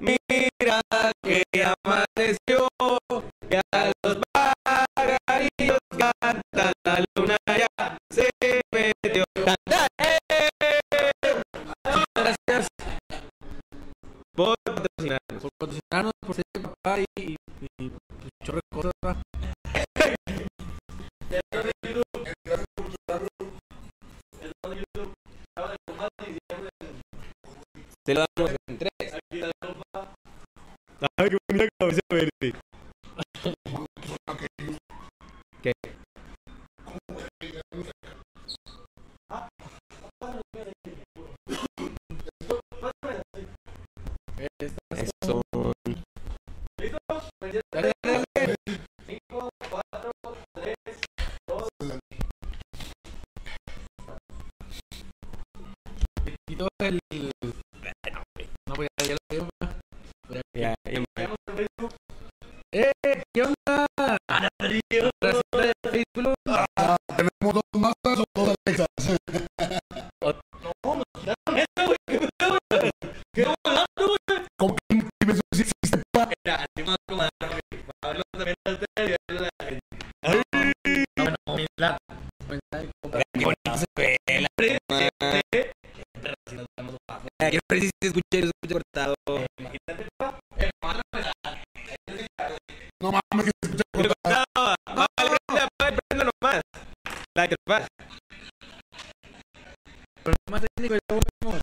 Mira que amaneció. Bonita cabeza verde. ¿Qué? Eso. Dale, dale, dale. Y todo el... No, pues ya, ya lo digo. pues. Ya, ya me- ¡Eh! ¿Qué onda? Tenemos dos o dos. ¿Cómo no? Humildad. Qué Ay, Quiero ver si no se escucha cortado. No mames, que se escucha cortado. No, vale, prenda, vale, prenda nomás. Que va. Pero más técnico, ya volvemos.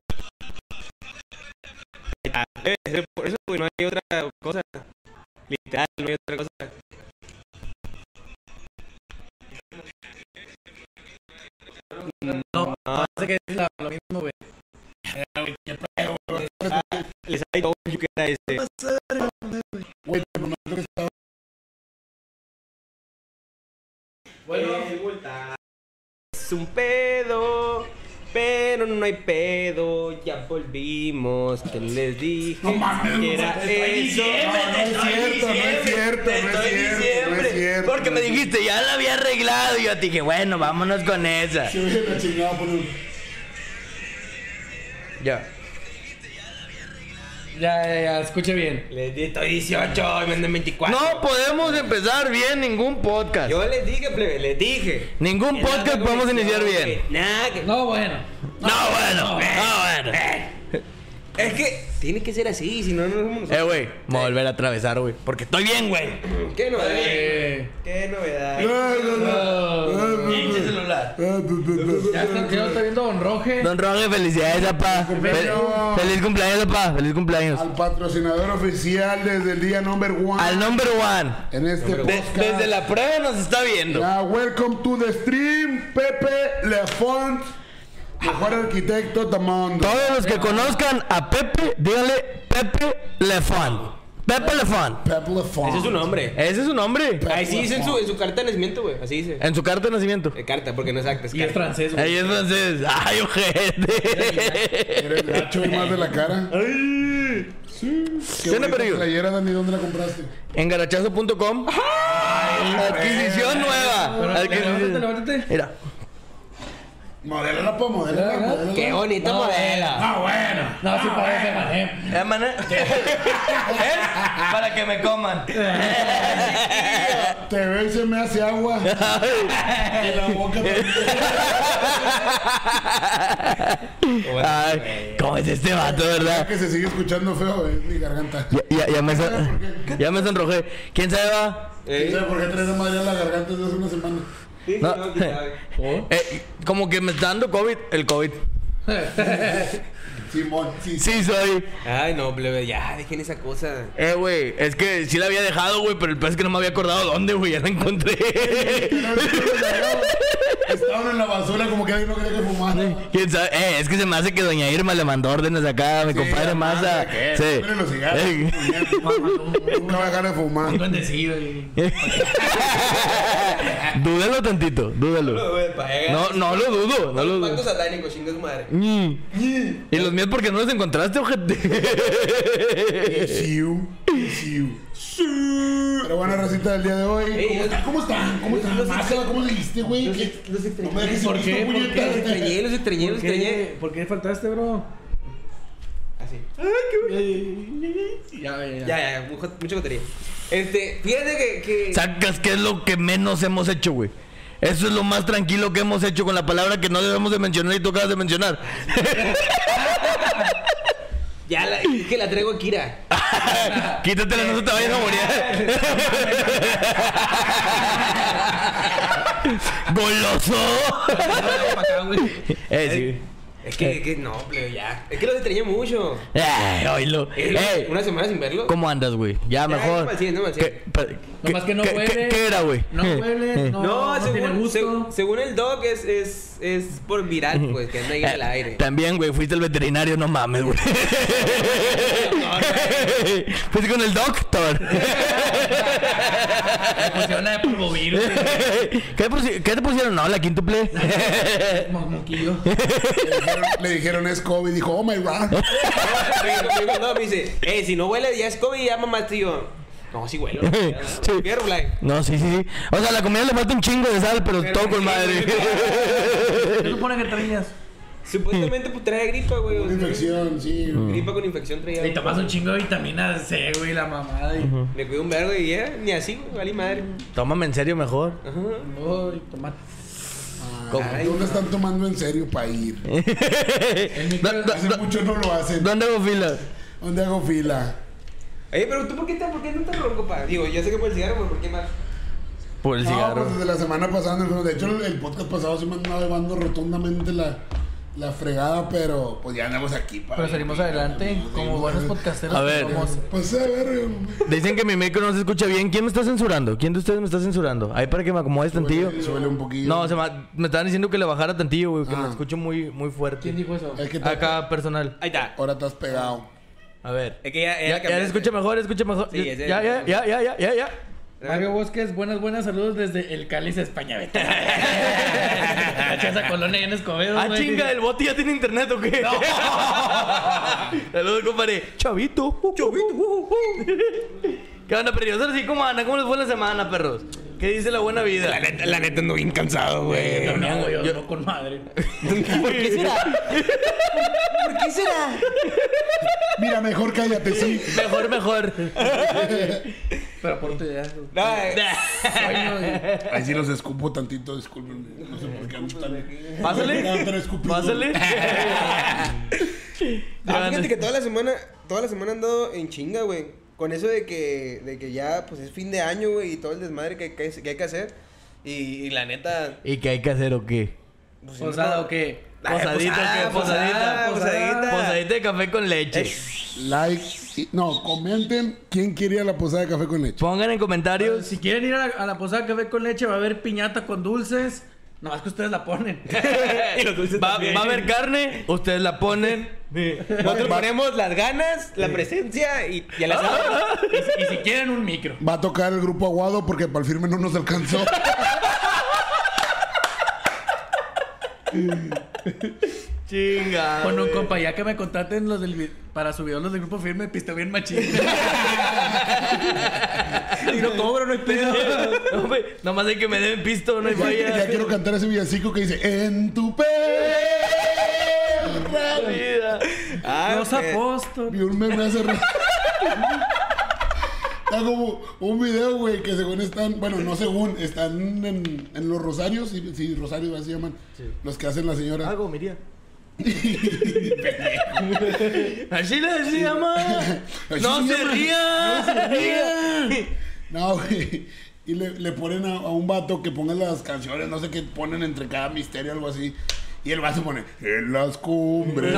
Debe ser por eso, no hay otra cosa. Literal, no hay otra cosa. No, parece que es lo mismo, güey. Les Es un pedo, pero no hay pedo. Ya volvimos, que les dije No mames, que era no sé, eso. No, no es cierto, no es cierto, no es cierto, no es cierto. Porque me dijiste, ya la había arreglado. Y yo te dije, bueno, vámonos con esa. Por un. Ya. Ya, ya, ya, escuche bien. Les di estoy 18 y venden 24. No podemos empezar bien ningún podcast. Yo les dije, plebe, les dije. Ningún Que podcast podemos iniciar bien. que Nada, que... No, bueno. No, bueno, no, bueno. Es que tiene que ser así, si no, no somos Eh, güey, me voy a volver a atravesar, güey. Porque estoy bien, güey. ¿Qué novedad? Eh, ¿Qué novedad? Pinche celular. ya está, ya está viendo Don Roge. Don Roge, felicidades, papá. feliz cumpleaños, papá. Feliz cumpleaños. Al patrocinador oficial desde el día number one. Al number one. En este De- podcast. desde la prueba nos está viendo. Welcome to the stream, Pepe Lefont, mejor arquitecto del mundo. Todos los que conozcan a Pepe, díganle Pepe Lefont. Pepe Lefont. Pepe Lefont. Ese es su nombre. Ese es su nombre. Ahí sí dice en su, en su carta de nacimiento, güey. Así dice. En su carta de nacimiento. Eh, carta, porque no es acta, es Y es francés, güey. Ahí es francés. Ay, ojete. Eres gacho y más de la cara. Ay. Sí. ¿Qué onda, Perillo? playera, Dani? ¿Dónde la compraste? En garachazo.com. Adquisición nueva. Pero, levántate, levántate. Mira. Modélala, pa, modélala, Mira, modélala. Qué bonita No, modela. Ah, bueno. No, sí parece, mané. Eh, mané. ¿Eh? Para que me coman. Te ve y se me hace agua. y la boca también. Ay, ¿cómo es este vato, verdad? que se sigue escuchando feo, eh, mi garganta. Ya, ya, ya me, son- ya me sonrojé. ¿Quién sabe va? ¿Quién sabe por qué traes madre en la garganta desde hace una semana? Sí, No. no, quién sabe. Eh, como que me está dando COVID. El COVID. Simón, sí, sí. Sí, soy. Ay, no, plebe, ya, dejen esa cosa. Eh, güey, es que sí la había dejado, güey, pero el pez es que no me había acordado dónde, güey, ya la encontré. Estaban en la basura como que alguien no quería que fumara. ¿Quién sabe? Eh, es que se me hace que doña Irma le mandó órdenes acá a mi compadre Maza. Sí. Miren los cigarros. Eh. Nunca va a dejar de fumar. Bendecido. y- Dúdalo tantito, dúdalo. No, no lo dudo, no lo Pacto dudo. satánico, chinga su madre. Mm. ¿Y los míos por qué no los encontraste, ojete? Siu, siu. Pero bueno, racita del día de hoy. Ey, ¿Cómo están? ¿Cómo están? ¿Cómo están? los- ¿Cómo dijiste, güey? los- ¿Qué? los No ¿Por qué? ¿Por puñeta. qué? Los extrañé, los extrañé, los ¿Por extrañé. qué, ¿Por qué faltaste, bro? así. Ya, ya, Ya, ya, ya, mucho, mucha cotería. Este, fíjate que. que... Sacas que es lo que menos hemos hecho, güey. Eso es lo más tranquilo que hemos hecho con la palabra que no debemos de mencionar y tú acabas de mencionar. Ya, la, es que la traigo a Kira. Quítatela, no se te vayas a morir. ¡Goloso! eh, Es que, es que no, plebe, ya. Es que los extrañé mucho. sí. Eh, oílo. Eh, Ey, una semana sin verlo. ¿Cómo andas, güey? Ya, mejor. no no me siento. ¿Qué, pa- Nomás que no huele. qué- qué era, güey? No huele, no, No, no tiene según, gusto. seg- según el doc es, es, es por viral, pues, que anda ahí en el aire. También, güey, fuiste el veterinario, no mames, güey. fuiste con el doctor. Me pusieron la de polvovirus. ¿Qué, te pusi- qué te pusieron? No, la quíntuple. Mo- Moquillo. Le dijeron, es COVID. Dijo, oh my god. Me dijo- me dijo, no, me dice, eh, si no huele ya es COVID, ya mamaste y yo. No, sí huelo. Sí. No, sí, sí, sí. O sea, a la comida le falta un chingo de sal, pero, Pero todo con madre. ¿Qué supone que traías? Supuestamente pues trae gripa, güey. sea, infección, sí. Gripa con infección traía. Y tomas un chingo de vitamina C, güey, la mamada. Y... Me cuido un vergo y ya, ni así, güey, valí madre. Tómame en serio mejor. Ajá. No. Ay, No lo están tomando en serio para ir. Hace mucho no lo hacen. ¿Dónde hago fila? ¿Dónde hago fila? Oye, pero tú, ¿por qué, estás, por qué no estás ronco, pa? Digo, yo sé que por el cigarro, pero ¿por qué más? Por el No, cigarro. pues desde la semana pasada. no, De hecho, el, el podcast pasado sí me andaba llevando rotundamente la, la fregada, pero pues ya andamos aquí. pa. Pero salimos adelante como buenos podcasteros. A ver. somos. Pues a ver. Dicen que mi micro no se escucha bien. ¿Quién me está censurando? ¿Quién de ustedes me está censurando? Ahí para que me acomodes tantillo. Suele, suele un poquillo. No, se me, me estaban diciendo que le bajara tantillo, güey, que me Ah. escucho muy, muy fuerte. ¿Quién dijo eso? Es que te- Acá personal. Ahí está. ahora te has pegado. A ver. Es que ya, Ya, ya se escucha mejor, escucha mejor. Sí, ya, ese- ya, ya, ya, ya, ya, ya, ya. Mario Bosques, buenas, buenas saludos desde el Cáliz, España. Vete. Esa colonia en Escobedo, Ah, güey. chinga, ¿el bote ya tiene internet o qué? Saludos, compadre. Chavito. Chavito. ¿Qué onda, perros? Ahora sí, ¿cómo andan? ¿Cómo les fue la semana, perros? ¿Qué dice la buena vida? La neta, la neta ando bien cansado, güey. No, no, güey, yo, Yo- no con madre. ¿Por qué será? ¿Por qué será? Mira, mejor cállate, sí. Mejor, mejor. Pero por tu idea. güey. No, eh. Ahí sí los escupo tantito, discúlpenme. No sé por qué ando tan. Pásale. Pásale. Ah, fíjate que toda la semana, toda la semana ando en chinga, güey. Con eso de que, de que ya, pues es fin de año, güey, y todo el desmadre que, que, que hay que hacer. Y, y la neta, ¿Y qué hay que hacer o qué? pues, ¿Posada no- o qué? Ah, Posadita, posada, ¿qué? Posadita. posada, posadita. Posadita de café con leche. Like. y- No, comenten quién quiere ir a la posada de café con leche. Pongan en comentarios. Si quieren ir a la, a la posada café con leche, va a haber piñata con dulces. No, es que ustedes la ponen. y los dulces Va, también. va a haber carne, ustedes la ponen. Nosotros ponemos las ganas, la presencia y, y el asado. y, si, y si quieren un micro. Va a tocar el grupo Aguado porque para el firme no nos alcanzó. Chinga. Con un compa, ya que me contraten los del para su video los del grupo firme, piste bien machín. Y no cobro, no hay pedo. No, güey, Nomás hay que me den pisto, no hay ya, falla. ya quiero cantar ese villancico que dice En tu perra vida. Ah, Los apóstoles. Vi un meme hace rato. Está como un video, güey, que según están, bueno, no según, están en, en los rosarios, sí, sí, rosarios así llaman, los que hacen la señora. Algo, miría. Así le. Así No se rían. No se. No, güey. Y le, le ponen a, a un vato que ponga las canciones, no sé qué ponen entre cada misterio, algo así. Y el vato pone, en las cumbres.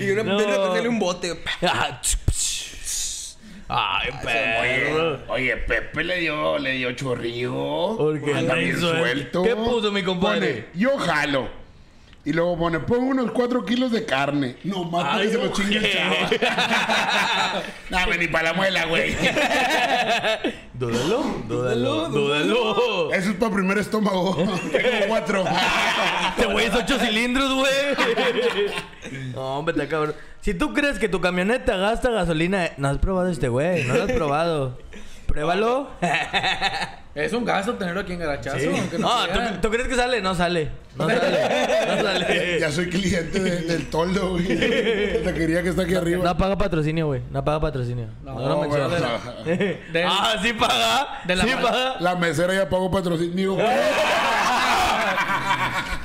Y una No. sale un bote. Ah. Ay, perro. Oye, Pepe le dio, le dio chorrillo. Porque Anda le bien suelto. ¿Qué puso mi compadre? Pone, yo jalo. Y luego pone, pongo unos 4 kilos de carne. No, más que se lo chingue el no, güey, ni para la muela, güey. Dúdalo, dúdalo, dúdalo. Eso es para primer estómago. Tengo 4. Este güey es ocho cilindros, güey. No, hombre, está cabrón. Si tú crees que tu camioneta gasta gasolina, no has probado este güey, no lo has probado. Pruébalo. Es un gasto tenerlo aquí en Garachazo. aunque No, ¿tú, crees que sale? No sale. No sale. No sale. Ya soy cliente de- del toldo, güey. La quería que está aquí arriba. No paga patrocinio, güey. No paga patrocinio. No, No, no, bueno, de la- Del- Ah, sí paga. de la sí paga. La mesera ya pagó patrocinio.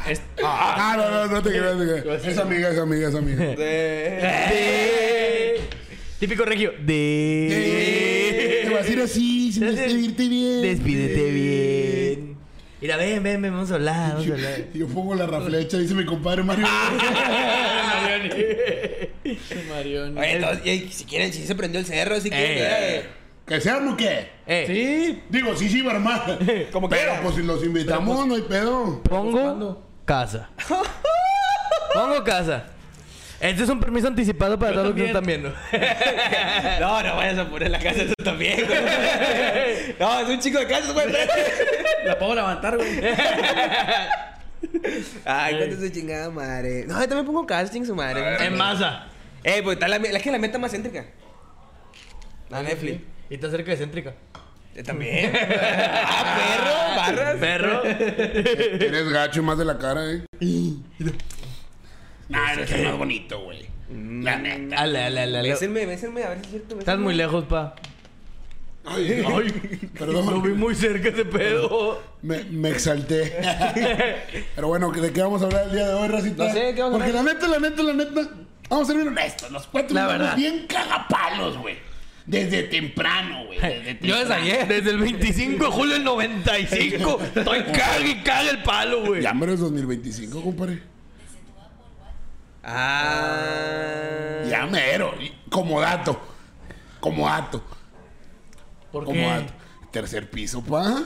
es- Ah, no, no, no te creas. te creas. Es amiga, es amiga, es amiga. De... De... Típico regio. De... Vas a ir así, sin despedirte bien. Despídete bien. Mira, ven, ven, ven, vamos a hablar, vamos a hablar. Yo pongo la raflecha, dice mi compadre Mario. Marioni. Oye, y si quieren, si se prendió el cerro, si quieren. Eh. ¿Que sean o qué? Eh, Sí. Digo, sí, sí, va a armar. Como Pero quiera. pues si los invitamos, no hay pedo. pongo casa. Pongo casa. Este es un permiso anticipado para todos los que también. están viendo. No, no vayas a poner la casa eso también, güey. No, es un chico de casa, güey. La puedo levantar, güey. Ay, cuánto su chingada madre. No, yo también pongo casting, su madre. En masa. Eh, pues está la, la que la meta más céntrica. La Netflix. Y está cerca de céntrica. Eh, También. ah, perro, barras. Perro. Eres gacho más de la cara, eh. Nah, eres el más bonito, güey. La neta. Ale, ale, ale, ale. Bésenme, bésenme, a ver si es cierto. Estás muy lejos, pa. Ay, Lo vi perdón. muy cerca ese pedo. Me, me exalté. Pero bueno, ¿de qué vamos a hablar el día de hoy, Racita? No sé, ¿qué vamos a Porque la neta, la neta, la neta, vamos a ser bien honestos. Los cuatro La verdad. bien cagapalos, güey. Desde temprano, güey. Desde Yo desde ayer. Desde el 25 de julio del 95. Estoy caga y caga el palo, güey. Ya menos 2025, compadre. Ah. Ya mero. Como dato. Como dato. ¿Por Como qué? dato. Tercer piso, pa.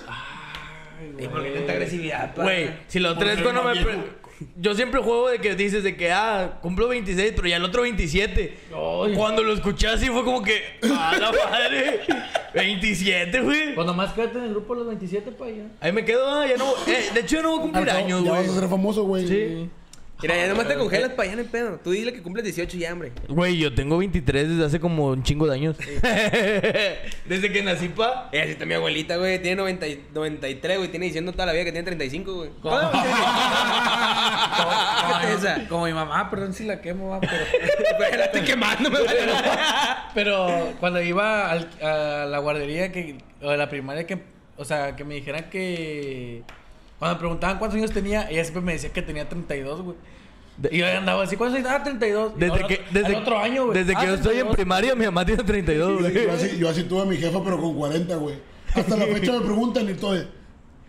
¿Y por qué tanta agresividad, pa? Güey, si lo Porque tres cuando no me... Yo siempre juego de que dices de que, ah, cumplo 26, pero ya el otro 27. Ay. Cuando lo escuché así fue como que, ¡ah, la madre! 27, güey. Pues nomás quédate en el grupo de los 27 para allá. Ahí me quedo, ah, ya no... eh, de hecho, yo no voy a cumplir años, ya vas a güey. ser famoso, güey. Sí. Mira, ya nomás te congelas para allá, no hay pedo. Tú dile que cumples 18 ya, hombre. Güey, yo tengo 23 desde hace como un chingo de años. desde que nací, pa. Eh, así está mi abuelita, güey. Tiene 90 y- 93, güey. Tiene diciendo toda la vida que tiene 35, güey. ¿Cómo? Fíjate esa. Como mi mamá, perdón si la quemo, va, pero... Pero la estoy quemando, me vale. Pero cuando iba al- a la guardería que, o a la primaria que, o sea, que me dijeran que cuando me preguntaban cuántos años tenía, ella siempre me decía que tenía 32, güey. Y yo andaba así, ¿cuántos años? Ah, 32. Y Desde al que, otro- desde, otro año, güey. Desde Ah, que yo estoy en 32. primaria, mi mamá tiene 32, güey. Yo así, yo así tuve a mi jefa, pero con 40, güey. Hasta la fecha me preguntan y todo.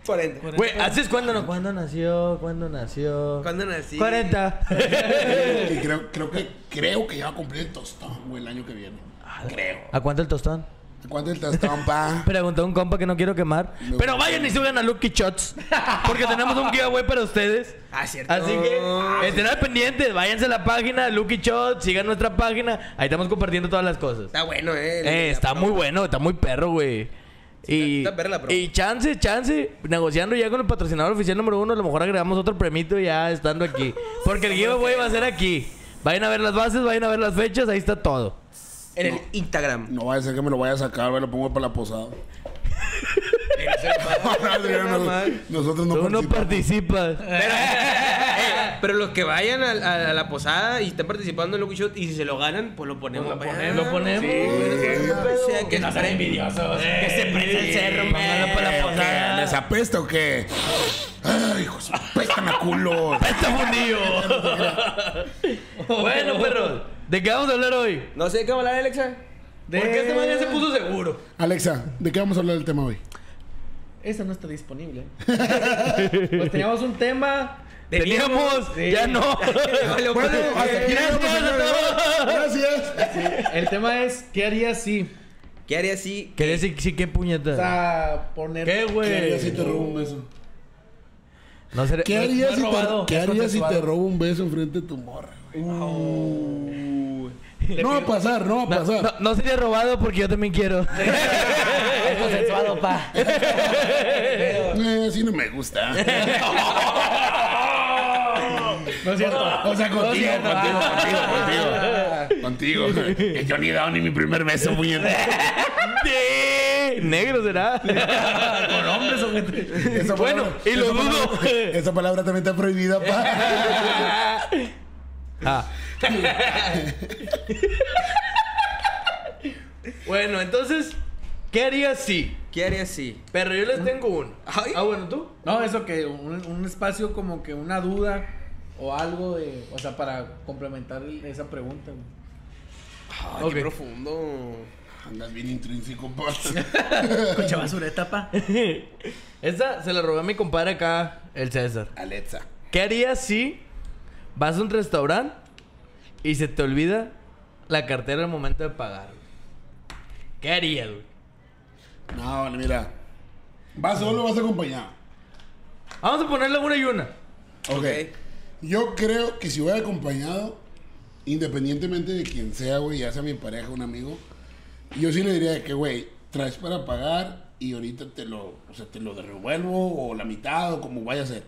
40. Güey, ¿haces cuándo no? ¿Cuándo nació? ¿Cuándo nació? ¿Cuándo nací? 40. Y creo, creo que creo que ya va a cumplir el tostón, güey, el año que viene. Creo. ¿A cuánto el tostón? ¿Cuánto el tostón, pa? Preguntó un compa que no quiero quemar. No. Pero vayan y suban a Lucky Shots. Porque tenemos un giveaway para ustedes. Ah, cierto. Así que estén al pendiente, váyanse a la página Lucky Shots, sigan nuestra página. Ahí estamos compartiendo todas las cosas. Está bueno, eh. Eh, está muy bueno, está muy perro, güey. Y, está perra la promo. y chance, chance, negociando ya con el patrocinador oficial número uno, a lo mejor agregamos otro premito ya estando aquí. Porque el giveaway va a ser aquí. Vayan a ver las bases, vayan a ver las fechas, ahí está todo. En el Instagram. No vaya a ser que me lo vaya a sacar, güey, lo pongo para la posada. Nosotros no Tú no participamos. participas. Pero, eh, pero los que vayan a, a- a la posada y estén participando en Lucky Shot y si se lo ganan, pues lo ponemos. Lo ponemos, lo ponemos. Sí, o sea, que no sean envidiosos. Que se prenda el cerro, Vámonos para la man. posada. ¿Les apesta o qué? Ay, hijos, apestan a culo. ¡Está fundido! bueno, perros, ¿de qué vamos a hablar hoy? No sé qué va a hablar, Alexa. De- Porque este man ya se puso seguro. Alexa, ¿de qué vamos a hablar del tema hoy? Esa no está disponible. pues teníamos un tema. Teníamos, Sí. ya no. Bueno, Bueno, hasta aquí Gracias llegamos, a todos. Gracias. El tema es: ¿qué harías si? ¿Qué haría si? ¿Qué decir? Sí, qué O puñeta. sea, poner. ¿Qué, ¿Qué harías si güey? te robo un beso? No seré- ¿Qué harías no si te, ¿qué harías si te robo un beso enfrente de tu morra? güey? Le No va a pasar, no va a No, pasar. no, no sería robado porque yo también quiero. Es consensuado, pa. Eh, así no me gusta. No es cierto. O sea, No contigo, contigo, contigo, contigo. Contigo. Que yo ni he dado ni mi primer beso, puñeta. qué? ¿Negro será? Con hombres o gente. Bueno, y lo dudo. palabra- esa palabra también está prohibida, pa. Ah. bueno, entonces, ¿qué harías si? ¿Qué harías si? Pero yo les tengo uno. Ay. Ah, bueno, ¿tú? No, eso que un, un espacio como que una duda o algo de. O sea, para complementar esa pregunta, güey. Ay, qué profundo. Andas bien intrínseco, pa. Concha basureta, pa. Esta se la robé a mi compadre acá, el César. Alexa. ¿Qué harías si vas a un restaurante y se te olvida la cartera al momento de pagar? ¿Qué harías, güey? No, mira. ¿Vas solo o vas acompañado? Vamos a ponerle una y una. Ok. Yo creo que si voy acompañado, independientemente de quién sea, güey, ya sea mi pareja, un amigo, yo sí le diría que, güey, traes para pagar y ahorita te lo, o sea, te lo devuelvo o la mitad o como vaya a ser.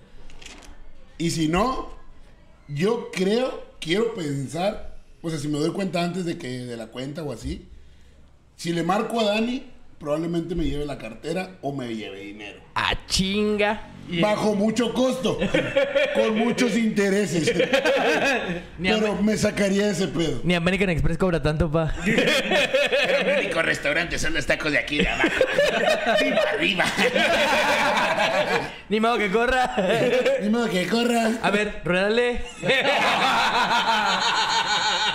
Y si no, yo creo, quiero pensar, o sea, si me doy cuenta antes de que de la cuenta o así, si le marco a Dani, probablemente me lleve la cartera o me lleve dinero. A chinga. Bajo mucho costo, con muchos intereses. Pero me sacaría ese pedo. ni American Express cobra tanto, pa. El único restaurante son los tacos de aquí de abajo. arriba. Ni modo que corra. Ni modo que corra. A ver, ruédale.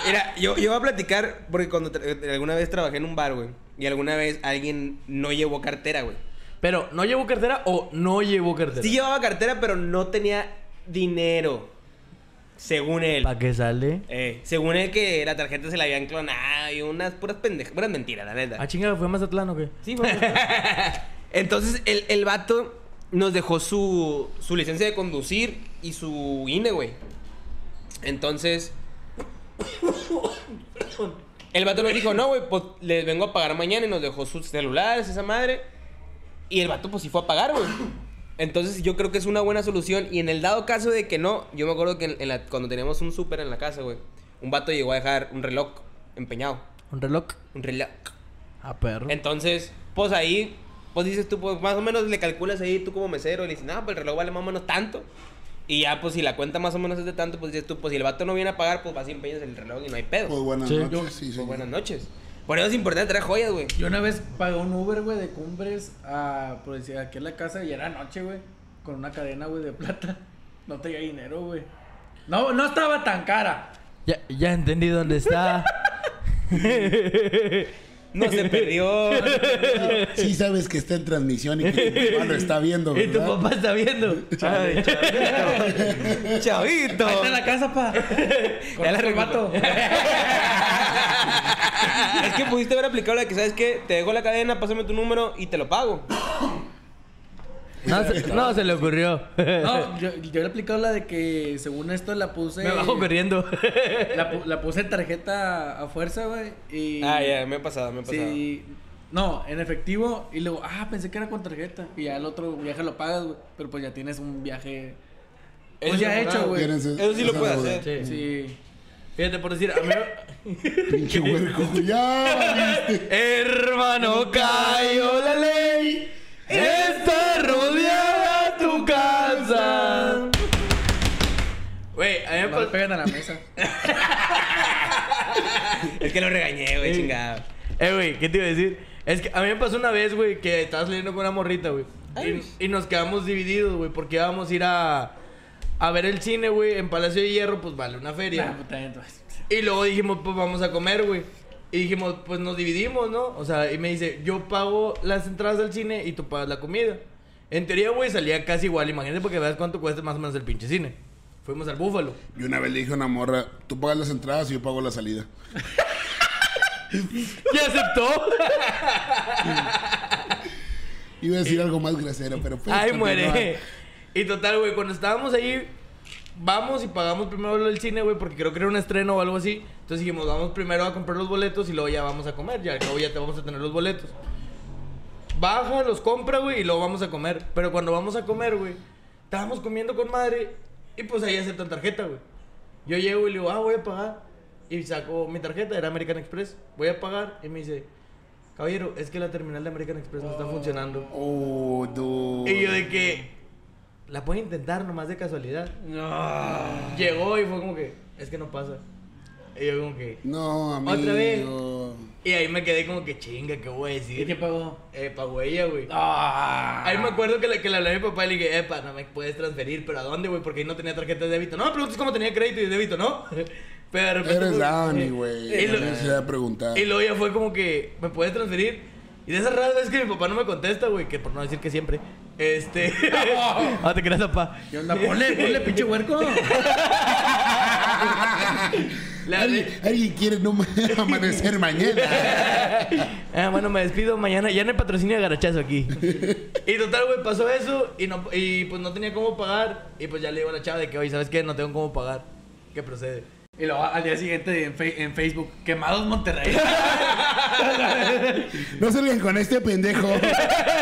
Mira, yo, yo voy a platicar porque cuando tra- alguna vez trabajé en un bar, güey. Y alguna vez alguien no llevó cartera, güey. Pero, ¿no llevó cartera o no llevó cartera? Sí llevaba cartera, pero no tenía dinero. Según él. ¿Para qué sale? Eh, según él que la tarjeta se la habían clonado y unas puras pendejas, puras mentiras, la neta. Ah, chinga, ¿fue a Mazatlán o qué? Sí, fue- Entonces el, el vato nos dejó su, su licencia de conducir y su INE, güey. Entonces, el vato nos dijo, no, güey, pues les vengo a pagar mañana y nos dejó sus celulares, esa madre. Y el vato pues sí fue a pagar, güey. Entonces yo creo que es una buena solución. Y en el dado caso de que no, yo me acuerdo que en- en la- cuando teníamos un súper en la casa, güey, un vato llegó a dejar un reloj empeñado. ¿Un reloj? Un reloj. Ah, perro. Entonces, pues ahí, pues dices tú, pues más o menos le calculas ahí tú como mesero y le dices, no, pues el reloj vale más o menos tanto. Y ya, pues si la cuenta más o menos es de tanto, pues dices tú, pues si el vato no viene a pagar, pues vas y empeñas el reloj y no hay pedo. Pues buenas Sí. noches. Sí, Pues buenas noches. Por eso es importante traer joyas, güey. Yo una vez pagué un Uber, güey, de Cumbres a, por decir, aquí en la casa y era noche, güey, con una cadena, güey, de plata. No tenía dinero, güey. No, no estaba tan cara. Ya, ya entendí dónde está. No se perdió. Sí sabes que está en transmisión y que tu papá lo está viendo, y tu ¿verdad? papá está viendo. Ay, chavito. Chavito. Ahí está la casa, pa. Ya la el vato. es que pudiste haber aplicado la de que, ¿sabes qué? Te dejo la cadena, pásame tu número y te lo pago. No, se, no se le ocurrió. No, yo, yo le he aplicado la de que según esto la puse. Me bajo corriendo. La, la puse en tarjeta a fuerza, güey. Y. Ah, ya, me ha pasado, me ha pasado. Sí. No, en efectivo. Y luego, ah, pensé que era con tarjeta. Y ya el otro viaje lo pagas, güey. Pero pues ya tienes un viaje. Pues Eso ya hecho, güey. Eso sí lo esa puede deuda. hacer. Sí. Sí. Fíjate, por decir, a mí... Pinche huerco. Ya. Hermano, cayó la ley. Está rodeada tu casa. Güey, a mí me No le pasó... pegan a la mesa. Es que lo regañé, güey, chingada. Eh, güey, ¿qué te iba a decir? Es que a mí me pasó una vez, güey, que estaba saliendo con una morrita, güey. Y, y nos quedamos divididos, güey, porque íbamos a ir a, a ver el cine, güey, en Palacio de Hierro, pues vale, una feria. Nah, puta, entonces. Y luego dijimos, pues vamos a comer, güey. Y dijimos, pues nos dividimos, ¿no? O sea, y me dice, yo pago las entradas al cine y tú pagas la comida. En teoría, güey, salía casi igual. Imagínate porque veas cuánto cuesta más o menos el pinche cine. Fuimos al Búfalo. Y una vez le dije a una morra, tú pagas las entradas y yo pago la salida. ¿Y aceptó? Iba a decir algo más grosero, pero pues... Ay, muere. Y total, güey, cuando estábamos ahí, vamos y pagamos primero del cine, güey, porque creo que era un estreno o algo así. Entonces dijimos, vamos primero a comprar los boletos y luego ya vamos a comer. Ya, luego ya te vamos a tener los boletos. Baja, los compra, güey, y luego vamos a comer. Pero cuando vamos a comer, güey, estábamos comiendo con madre y pues ahí aceptan tarjeta, güey. Yo llego y le digo, ah, voy a pagar. Y saco mi tarjeta, era American Express. Voy a pagar y me dice, caballero, es que la terminal de American Express no está funcionando. Oh, dude. Y yo de que, la pueden intentar nomás de casualidad. No. Llegó y fue como que, es que no pasa. Y yo como que, No, amigo. Otra vez. y ahí me quedé como que chinga, ¿qué voy a ¿Y decir? qué pagó? Eh, pagó ella, güey. Ah. Ahí me acuerdo que le, que le hablé a mi papá y le dije, epa, no me puedes transferir, pero ¿a dónde, güey? Porque ahí no tenía tarjeta de débito. No me preguntes cómo tenía crédito y débito, ¿no? Pero de repente. Eres Dani, güey. Y lo- preguntar. Y luego ya fue como que, ¿me puedes transferir? Y de esas raras veces que mi papá no me contesta, güey, que por no decir que siempre. Este. ah, te creas, papá. ¿Qué onda? Ponle, ponle, pinche huerco. La- ¿Alguien, alguien quiere no amanecer mañana. Ah, bueno, me despido mañana. Ya no hay patrocinio de garachazo aquí. y total, güey, pasó eso y, no, y pues no tenía cómo pagar. Y pues ya le digo a la chava de que, oye, ¿sabes qué? No tengo cómo pagar. ¿Qué procede? Y luego al día siguiente en, fe- en Facebook, quemados Monterrey. No salgan con este pendejo.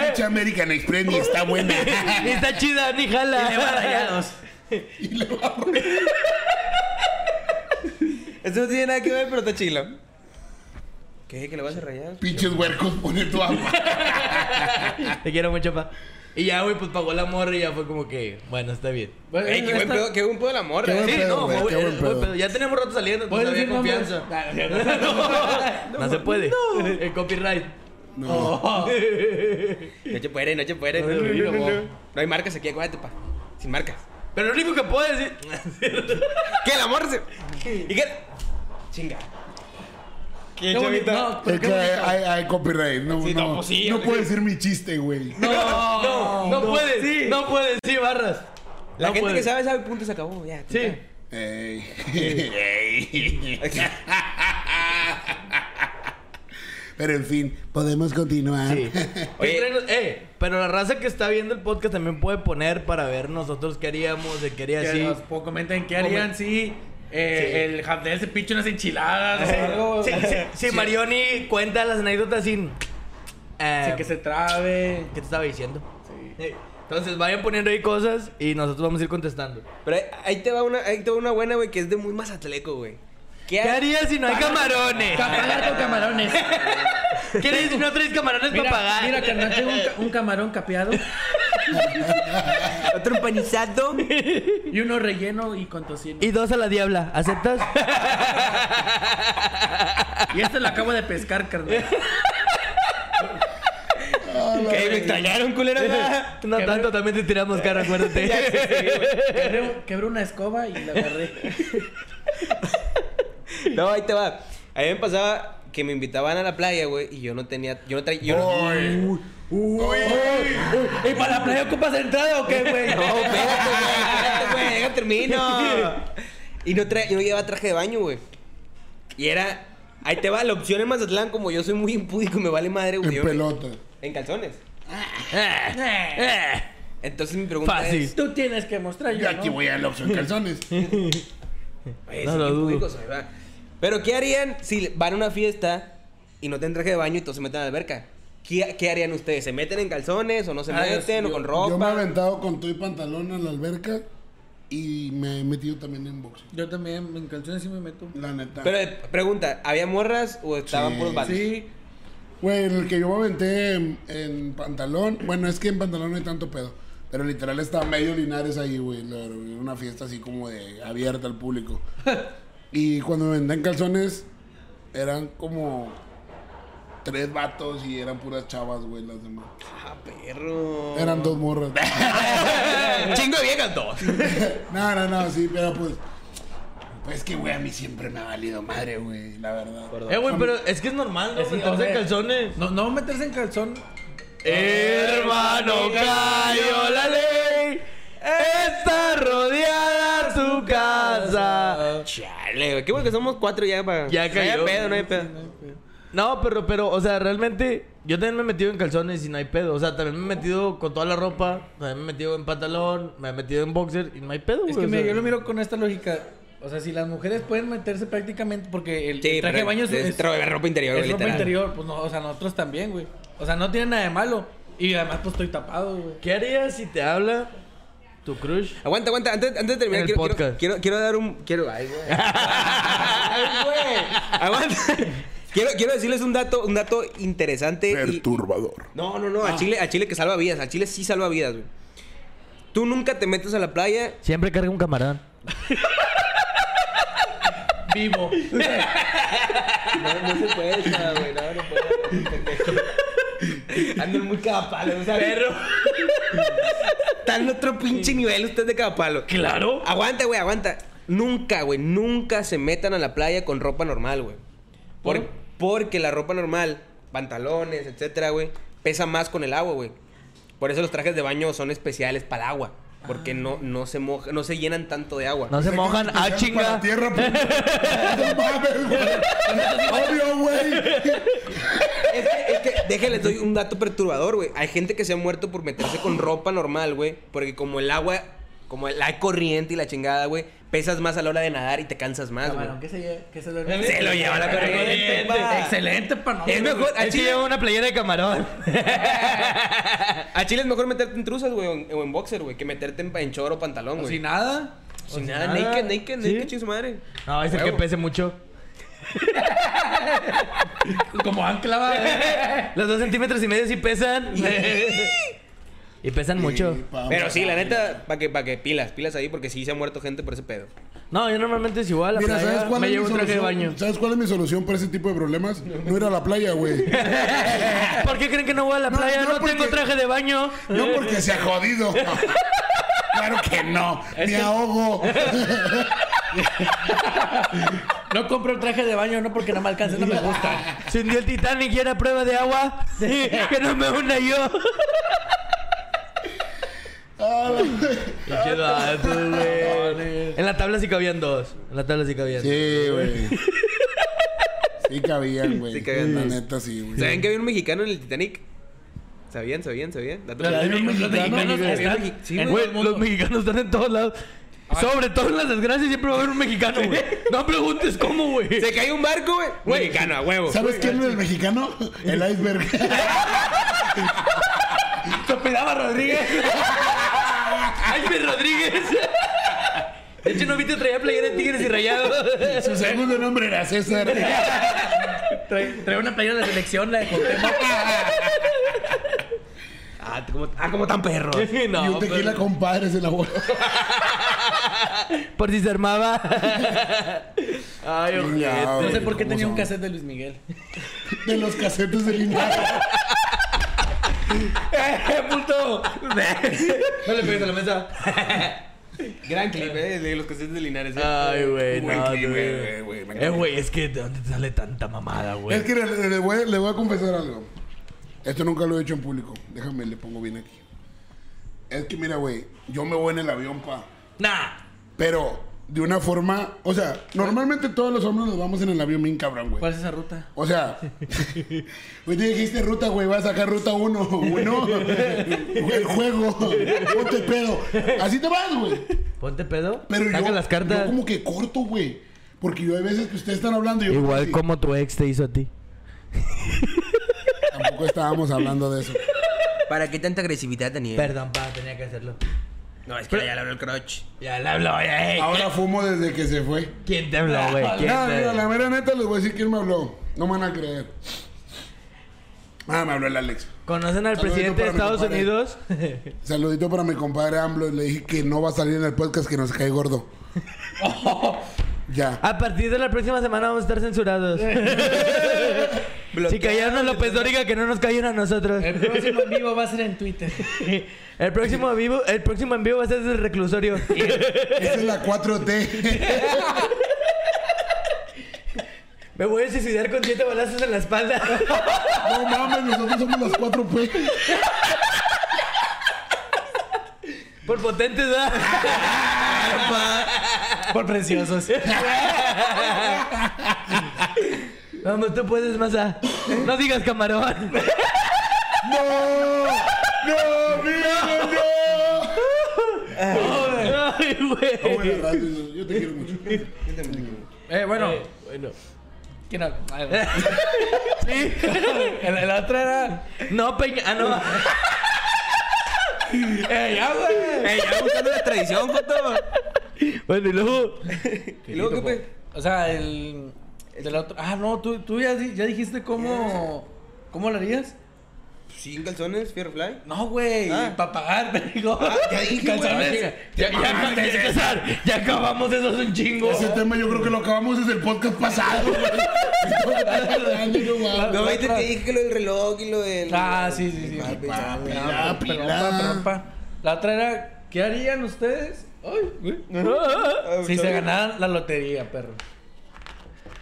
Pinche American Express ni está buena. Ni está chida, ni y jala. le va rayados. Y le va a- Esto no tiene nada que ver, pero está chilo. ¿Qué? ¿Que le vas a rayar? Pinches huercos, pone tu agua. Te quiero mucho, pa. Y ya, güey, pues pagó la morra y ya fue como que, bueno, está bien. Bueno, Ey, qué buen pedo, qué buen pedo de la morra. Qué buen eh. Sí, pedo, no, güey, qué buen eh, pedo. pedo. Ya teníamos rato saliendo, entonces ¿Puedes había decir confianza. nombres? No se puede. El copyright. No. Oh. No se puede, no se puede. No, no, no, no, no. No hay marcas aquí, acuérdate, pa. Sin marcas. Pero lo único que puedo decir. ¿Qué? La morra se. ¿Y qué? Chinga. ¿Qué, Qué bonito. chavita? No, Es que hay, bonito. hay, hay copyright. No, Sí, no, no, pues sí, no puedo decir mi chiste, güey. No, No, no, puedes. Sí. No puedes, sí, barras. La No gente puedes. que sabe, sabe, punto, se acabó. Ya. Sí. Ey. Ey. Pero en fin, podemos continuar. Sí. Oye. Eh, pero la raza que está viendo el podcast también puede poner para ver nosotros qué haríamos, de qué haría Que así. nos comenten qué harían si eh, el Jabdel se pincha unas enchiladas Sí, o algo. sí, sí, sí, Marioni cuenta las anécdotas sin. eh, Sí, que se trabe. ¿Qué te estaba diciendo? Eh, Entonces vayan poniendo ahí cosas y nosotros vamos a ir contestando. Pero ahí, ahí te va una, ahí te va una buena, güey, que es de muy mazatleco, güey. ¿Qué, ¿Qué ha- harías si no hay camarones? Pagar con camarones. ¿Qué harías si no traes camarones Mira, para pagar? mira, carnal, tengo un, un camarón capeado Otro empanizado. y uno relleno y con tocino. Y dos a la diabla, ¿aceptas? Y este lo acabo de pescar, carnal. ¿Qué? ¿Me extrañaron, culero? No tanto, también te tiramos cara, acuérdate. Quebré, quebré una escoba y la agarré. No, ahí te va. A mí me pasaba que me invitaban a la playa, güey, y yo no tenía, yo no traía, yo no, Uy. Uy. ¿Y para la playa ocupas entrada o qué, güey? no, espérate, güey, espérate, güey, deja termino. Y no traía, yo no llevaba traje de baño, güey. Y era, ahí te va, la opción en Mazatlán, como yo soy muy impúdico, me vale madre, güey. En pelota. En calzones. Eh, Entonces mi pregunta Fácil. es, Tú tienes que mostrar yo, Yo aquí ¿no? voy al Oxxo en calzones. Güey, No lo dudo. va. Pero ¿qué harían si van a una fiesta y no tienen traje de baño y todos se meten a la alberca? ¿Qué, qué harían ustedes? ¿Se meten en calzones o no se Ah, meten o con Yo me he ropa? aventado con todo y pantalón a la alberca y me he metido también en boxeo. Yo también en calzones sí me meto. La neta. Pero eh, pregunta, ¿había morras o estaban Sí. puros? Sí. Güey, el que yo me aventé en, en pantalón. Bueno, es que en pantalón no hay tanto pedo. Pero literal estaba medio Linares ahí, güey. una fiesta así como de abierta al público. y cuando me aventé en calzones, eran como tres vatos y eran puras chavas, güey, las demás. Ah, perro. Eran dos morras. Chingo de viejas, dos. no, no, no, sí, pero pues. Pues que, güey, a mí siempre me ha valido madre, güey, la verdad. Eh, güey, pero es que es normal, ¿no? Es güey? entonces- O sea, calzones. No, no meterse en calzón. Hermano, cayó la ley. Está rodeada tu casa. Chale, güey. Qué bueno que somos cuatro ya para... Ya No cayó. hay pedo, no hay pedo. No, pero, pero, o sea, realmente, yo también me he metido en calzones y no hay pedo. O sea, también me he metido con toda la ropa, también me he metido en pantalón, me he metido en boxer y no hay pedo, Es que o mira, sea. yo lo miro con esta lógica. O sea, si las mujeres pueden meterse prácticamente porque el, traje de baño es, es es- tro- ropa interior, es güey, ropa literal. interior, pues no, o sea, nosotros también, güey. O sea, no tiene nada de malo. Y además, pues estoy tapado, güey. ¿Qué harías si te habla tu crush? Aguanta, aguanta. Antes, antes de terminar, quiero, quiero, podcast. quiero, quiero dar un... Quiero... Ay, güey. Ay, güey. Aguanta. Quiero, quiero decirles un dato, un dato interesante. y- Perturbador. No, no, no, a Chile, a Chile que salva vidas, a Chile sí salva vidas, güey. Tú nunca te metes a la playa. Siempre carga un camarón. Vivo. No, no se puede, güey, no, no puede. Andan muy cada palo, o sea, perro. Está en otro pinche nivel usted de cada palo. Claro. Aguanta, güey, aguanta. Nunca, güey, nunca se metan a la playa con ropa normal, güey. Por- ¿Por? Porque la ropa normal, pantalones, etcétera, güey, pesa más con el agua, güey. Por eso los trajes de baño son especiales para el agua. Porque no, no se moja, no se llenan tanto de agua. No se mojan. Ah, chinga. tierra, pues. No mames, güey. Obvio, güey. Es que, es que, déjenles doy un dato perturbador, güey. Hay gente que se ha muerto por meterse con ropa normal, güey. Porque como el agua, como el- hay corriente y la chingada, güey, pesas más a la hora de nadar y te cansas más, güey. Camarón, ¿qué se lleva? ¿Qué se duerme? Se lo lleva la corriente, pa. Excelente, pa. no, Es mejor, a que Chile, lleva una playera de camarón. a Chile es mejor meterte en truzas, güey, o en, o en boxer, güey, que meterte en, en choro o pantalón, güey. Sin nada. Sin sin nada, nada. naked, naked, ¿Sí? naked, su madre. No, es el que pese mucho. Como ancla. Los dos centímetros y medio sí pesan. y pesan mucho. Pero sí, la neta, para que, pa' que pilas, pilas ahí, porque sí se ha muerto gente por ese pedo. No, yo normalmente es igual. a la Mira, playa, ¿sabes cuál me es mi llevo un traje de solución? baño. ¿Sabes cuál es mi solución para ese tipo de problemas? No ir a la playa, güey. ¿Por qué creen que no voy a la No, playa? no, No, tengo porque- traje de baño. No porque sea jodido. Claro que no. Me ahogo. No compro el traje de baño, no porque no me alcance, no me gusta. Se hundió el Titanic y era prueba de agua. que no me hunda yo. Ah, Qué dato, güey. En la tabla sí cabían dos. En la tabla sí cabían dos. Sí, güey. Sí cabían, güey. Sí cabían La dos. neta, sí, güey. ¿Saben que había un mexicano en el Titanic? ¿Sabían, sabían, sabían? Los mexicanos están en todos lados. Sobre todo en las desgracias siempre va a haber un mexicano, güey. No preguntes cómo, güey. Se cae un barco, güey. Mexicano, a huevo. ¿Sabes quién es el mexicano? El iceberg. Se apellidaba Rodríguez. Jaime Rodríguez. De hecho, no viste traía playera de tigres y rayados. Su segundo nombre era César. Trae, trae una playera de la selección, la de Cuauhtémoc. Ah, como, ah, como tan perro. y un No, tequila pero- con padres en la bola. por si se armaba. Ay, Chingado, No sé por qué ¿cómo tenía un cassette de Luis Miguel. De los casetes de Linares. ¡Eh, puto! No le pegues a la mesa. Gran clip, eh, de los casetes de Linares. eh. Ay, güey, no, güey. Eh, güey, es que ¿de dónde te sale tanta mamada, güey? Es que le, le voy, le voy a confesar algo. Esto nunca lo he hecho en público. Déjame, le pongo bien aquí. Es que mira, güey, yo me voy en el avión, pa. Nah. Pero de una forma, o sea, normalmente todos los hombres nos vamos en el avión bien cabrón, güey. ¿Cuál es esa ruta? O sea, güey, te dijiste ruta, güey, vas a sacar ruta 1, bueno, el juego, ponte pedo. Así te vas, güey. Ponte pedo. Pero Saca yo, las cartas. yo como que corto, güey. Porque yo hay veces que ustedes están hablando y yo Igual así. como tu ex te hizo a ti. Tampoco estábamos hablando de eso. ¿Para qué tanta agresividad, Daniel? Perdón, pa, tenía que hacerlo. No, es que ya le habló el crotch. Ya le habló, ya, ey. Ahora fumo desde que se fue. ¿Quién te habló, güey? ¿Quién No, te- mira, la mera neta les voy a decir quién me habló. No me van a creer. Ah, me habló el Alex. ¿Conocen al Saludito presidente de Estados. Unidos? Saludito para mi compadre AMLO. Le dije que no va a salir en el podcast que nos cae gordo. Ya. A partir de la próxima semana vamos a estar censurados. si cayeron a López Dóriga, que no nos callen a nosotros. El próximo en vivo va a ser en Twitter. El próximo en vivo, el próximo en vivo va a ser desde el reclusorio. Esa es la 4T. Me voy a suicidar con siete balazos en la espalda. No mames, nosotros somos las 4P. Por potentes, ¿verdad? Por preciosos. Vamos, tú puedes, masa. No digas camarón. ¡No! ¡No, amigo, no! Ay, No, güey. Yo te quiero mucho. Eh, bueno. Bueno. ¿Quién habla? Ah, bueno. Sí. El, la otra era. No, Peña. Ah, no. ¡Eh, ya, güey! ¡Ey, ya buscando la tradición, Joto! Bueno, y luego. ¿Y luego qué? O sea, el. De la otra. Ah, no, tú, tú ya, ya dijiste cómo. ¿Cócómo lo harías? Sin calzones, Fly. No, güey. Ah. Para pagar, me digo. Ah, ya dije, güey. Calzones. Ya, ya, ya, ya, César, ya acabamos eso hace un chingo. Ese tema yo creo que lo acabamos desde el podcast pasado, güey. No, ahorita te dije que lo del reloj y lo del. Ah, sí, sí, sí. Papi, papi, pero- La otra era, ¿qué harían ustedes? Ay, güey. Ah, Si se ganaran la lotería, perro.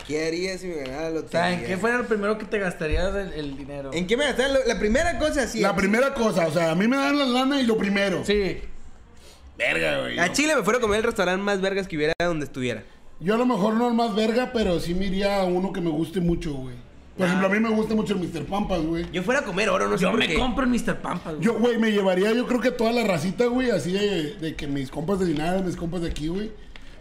¿Qué harías si me ganara la O sea, lotería? ¿en qué fuera lo primero que te gastarías el, el dinero? ¿En qué me gastaba? Lo- La primera cosa, sí. La primera cosa, o sea, a mí me dan la lana y lo primero. Sí. Verga, güey. A Chile me fuera a comer el restaurante más vergas que hubiera donde estuviera. Yo a lo mejor no el más verga, pero sí me iría a uno que me guste mucho, güey. Por ejemplo, a mí me gusta mucho el Mr. Pampas, güey. Yo fuera a comer oro, no sé Yo por me qué. compro el Mr. Pampas, güey. Yo, güey, me llevaría yo creo que toda la racita, güey, así de, de que mis compas de Linares, mis compas de aquí, güey.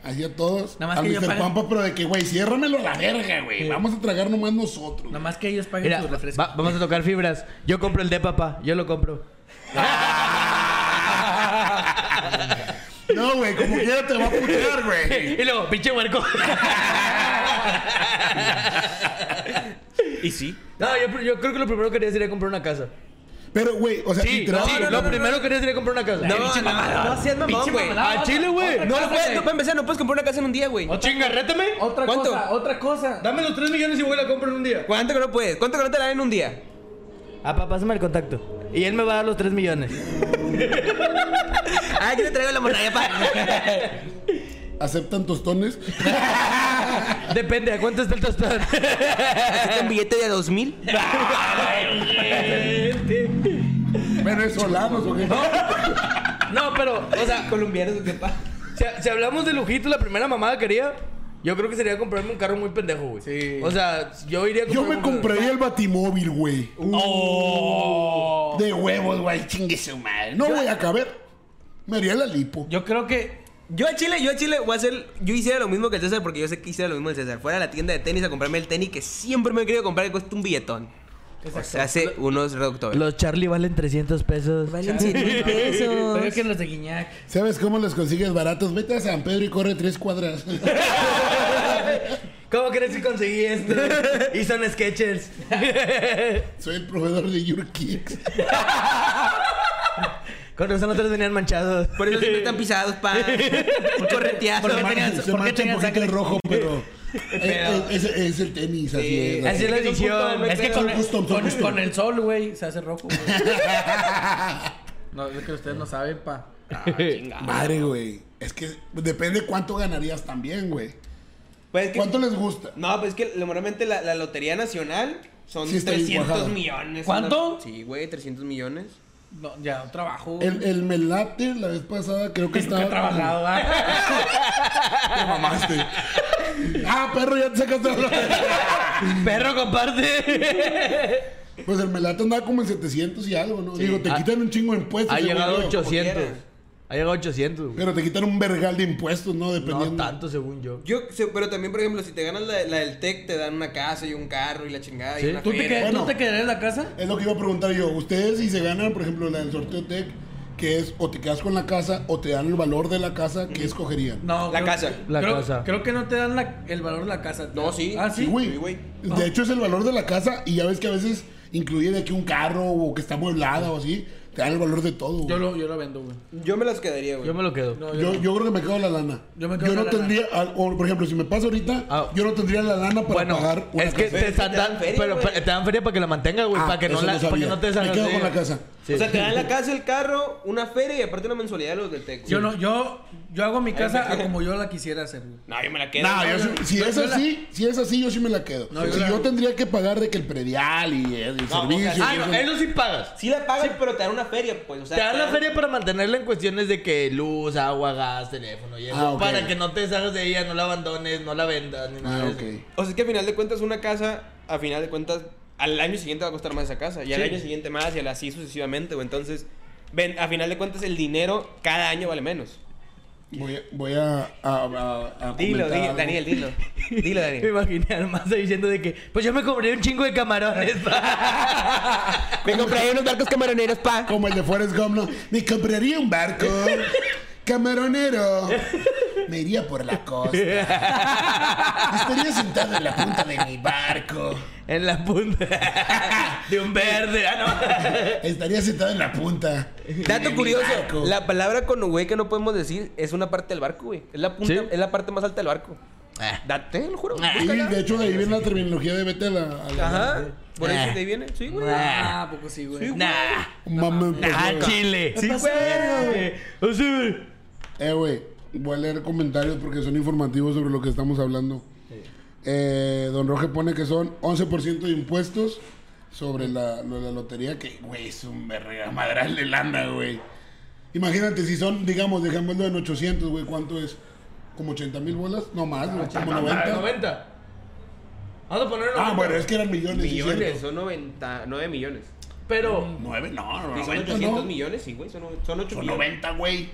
Así a todos. Nada más al que Mr. pague- Pampas, pero de que, güey, ciérramelo a la verga, güey. Sí. Vamos a tragar nomás nosotros. Nada más que ellos paguen Mira, su refresco. va- vamos a tocar fibras. Yo compro el de papá, yo lo compro. No, güey, como quiera te va a putear, güey. Y luego, pinche huerco. ¿Y sí? No, yo, yo creo que lo primero que haría sería comprar una casa. Pero, güey, o sea, Sí, literal. sí, no, lo no, primero que haría sería comprar una casa. No, no, no, no seas mamón, güey. mamada. A Chile, güey. No, no puedes, güey. no, para empezar, no puedes comprar una casa en un día, güey. O chinga, rétame. Otra ¿Cuánto? cosa, otra cosa. Dame los 3 millones y voy a la compro en un día. ¿Cuánto que no puedes? ¿Cuánto que no te la dan en un día? Ah, papá, pásame el contacto. Y él me va a dar los 3 millones. Ah, que le traigo la montaña pa. Aceptan tostones. Depende, ¿a cuánto está el tostón? ¿Aceptan billete de dos mil? Venezolanos, ¿o qué? No, pero, o sea, Colombianos, ¿qué pa? si, si hablamos de lujitos, la primera mamada que haría, yo creo que sería comprarme un carro muy pendejo, güey. Sí. O sea, yo iría a Yo me compraría el batimóvil, güey. Oh. De huevos, güey. Chingue su madre. No voy a caber. Me haría la lipo. Yo creo que. Yo a Chile, yo a Chile voy a hacer. Yo hiciera lo mismo que el César porque yo sé que hiciera lo mismo el César. Fuera a la tienda de tenis a comprarme el tenis que siempre me he querido comprar que cuesta un billetón. O sea, hace unos reductores. Los Charlie valen 300 pesos. Valen 100 mil Pero pesos. que los de Guiñac. ¿Sabes cómo los consigues baratos? Vete a San Pedro y corre tres cuadras. ¿Cómo crees que conseguí esto? y son sketchers. Soy el proveedor de Your Kicks. Con razón otros venían manchados. Por eso siempre están pisados, pa. Un correteazo. ¿Por qué tenían- Se por qué mancha un tenían el rojo, pero... es, es- es- es el tenis, así Sí, es. Así es la edición. no Es que con, Son custom, con- custom. con el sol, güey, se hace rojo, güey. No, es que ustedes no saben, pa. Madre, güey. Es que depende cuánto ganarías también, güey. Pues es que- ¿Cuánto les gusta? No, pues es que normalmente la, la Lotería Nacional son Sí está bien 300 cuajada. millones. ¿Cuánto? una- Sí, güey, 300 millones. No, ya, un trabajo. El, el melate la vez pasada creo que estaba... trabajado. Te mamaste. ah, perro, ya te sacaste la... Perro, comparte. Pues el melate andaba como en 700 y algo, ¿no? Digo, te Ah, quitan un chingo de impuestos. Ha llegado a yo. 800. Ha llegado a 800, güey. Pero te quitan un vergal de impuestos, ¿no? Dependiendo. No tanto, según yo. Yo, pero también, por ejemplo, si te ganas la, la del TEC, te dan una casa y un carro y la chingada Sí. y una ¿Tú te, qued- Bueno. ¿Tú te quedarías en la casa? Es lo que iba a preguntar yo. Ustedes, si se ganan, por ejemplo, la del sorteo Tech, que es o te quedas con la casa o te dan el valor de la casa, ¿qué escogerían? No. La creo- casa. La creo, casa. Creo que no te dan la- el valor de la casa. No, sí. Ah, Sí, sí. güey. Sí, güey. De hecho, es el valor de la casa y ya ves que a veces incluye de aquí un carro o que está amueblada o así. Te dan el valor de todo. Yo güey. lo, yo lo vendo, güey. Yo me las quedaría, güey. Yo me lo quedo. No, Yo, yo creo que me quedo la lana. Yo me quedo no la lana. tendría, al- o, por ejemplo, si me pasa ahorita, Ah. yo no tendría la lana para Bueno, pagar una es que casa. te, dan, te dan feria, pero güey. te dan feria para que la mantengas, güey, Ah, para que no la, no para que no te Me salgas quedo de con la casa. Sí. O sea, te dan la casa, el carro, una feria y aparte una mensualidad de los del TEC. Yo no, yo, yo hago mi casa me a como yo la quisiera hacer, güey. No, yo me la quedo. No, yo si yo- es yo la- así, si es así, yo sí me la quedo. No, yo si la- yo tendría que pagar de que el predial y el, el No, servicio. o sea, Ah, no, eso- eso sí pagas. Sí la pagas, pero te dan una feria, pues. O sea, Te dan la feria para mantenerla en cuestiones de que luz, agua, gas, teléfono y eso. Ah. Para que no te deshagas de ella, no la abandones, no la vendas, ni nada Ah, de ok. eso. O sea, es que al final de cuentas una casa, a final de cuentas, al año siguiente va a costar más esa casa. Y al año siguiente más y al así sucesivamente, güey. Entonces, ven, a final de cuentas el dinero cada año vale menos. Voy a, voy a, a, a- a Dilo, di- algo. Daniel, dilo. Dilo, Me Daniel. imaginé al Maza diciendo de que, pues yo me compré un chingo de camarones. Me compré unos barcos camaroneros, pa. Como el de Forrest Gump, ¿no? Me compraría un barco camaronero. me iría por la costa. Estaría sentado en la punta de mi barco. En la punta de un verde. Ah, no. Estaría sentado en la punta. Dato curioso, barco. la palabra con güey que no podemos decir es una parte del barco, güey. Es la punta, ¿Sí? es la parte más alta del barco. Ah. Date, lo juro. Sí, búscala. de hecho, de ahí viene la terminología de vete a la. a la- Ajá. Por Ah. eso de ahí viene. Sí, güey. Ah, poco sí, güey. Nah. Ah. Chile. Sí, güey. O sea, güey. Eh, güey, voy a leer comentarios porque son informativos sobre lo que estamos hablando. Eh, don Roge pone que son 11% de impuestos sobre la, lo de la lotería, que, güey, es un verga madral de lana, güey. Imagínate, si son, digamos, dejémoslo en 800, güey, ¿cuánto es? ¿Como 80 mil bolas? No más, güey, como 90. 90. Vamos a poner Ah, 90. bueno, es que eran millones. sí, Millones, son 90, 9 millones. Pero, Nueve, no, no, Sí, son 90, 800 no. millones, sí, güey. Son, son 8 Son millones. 90, güey.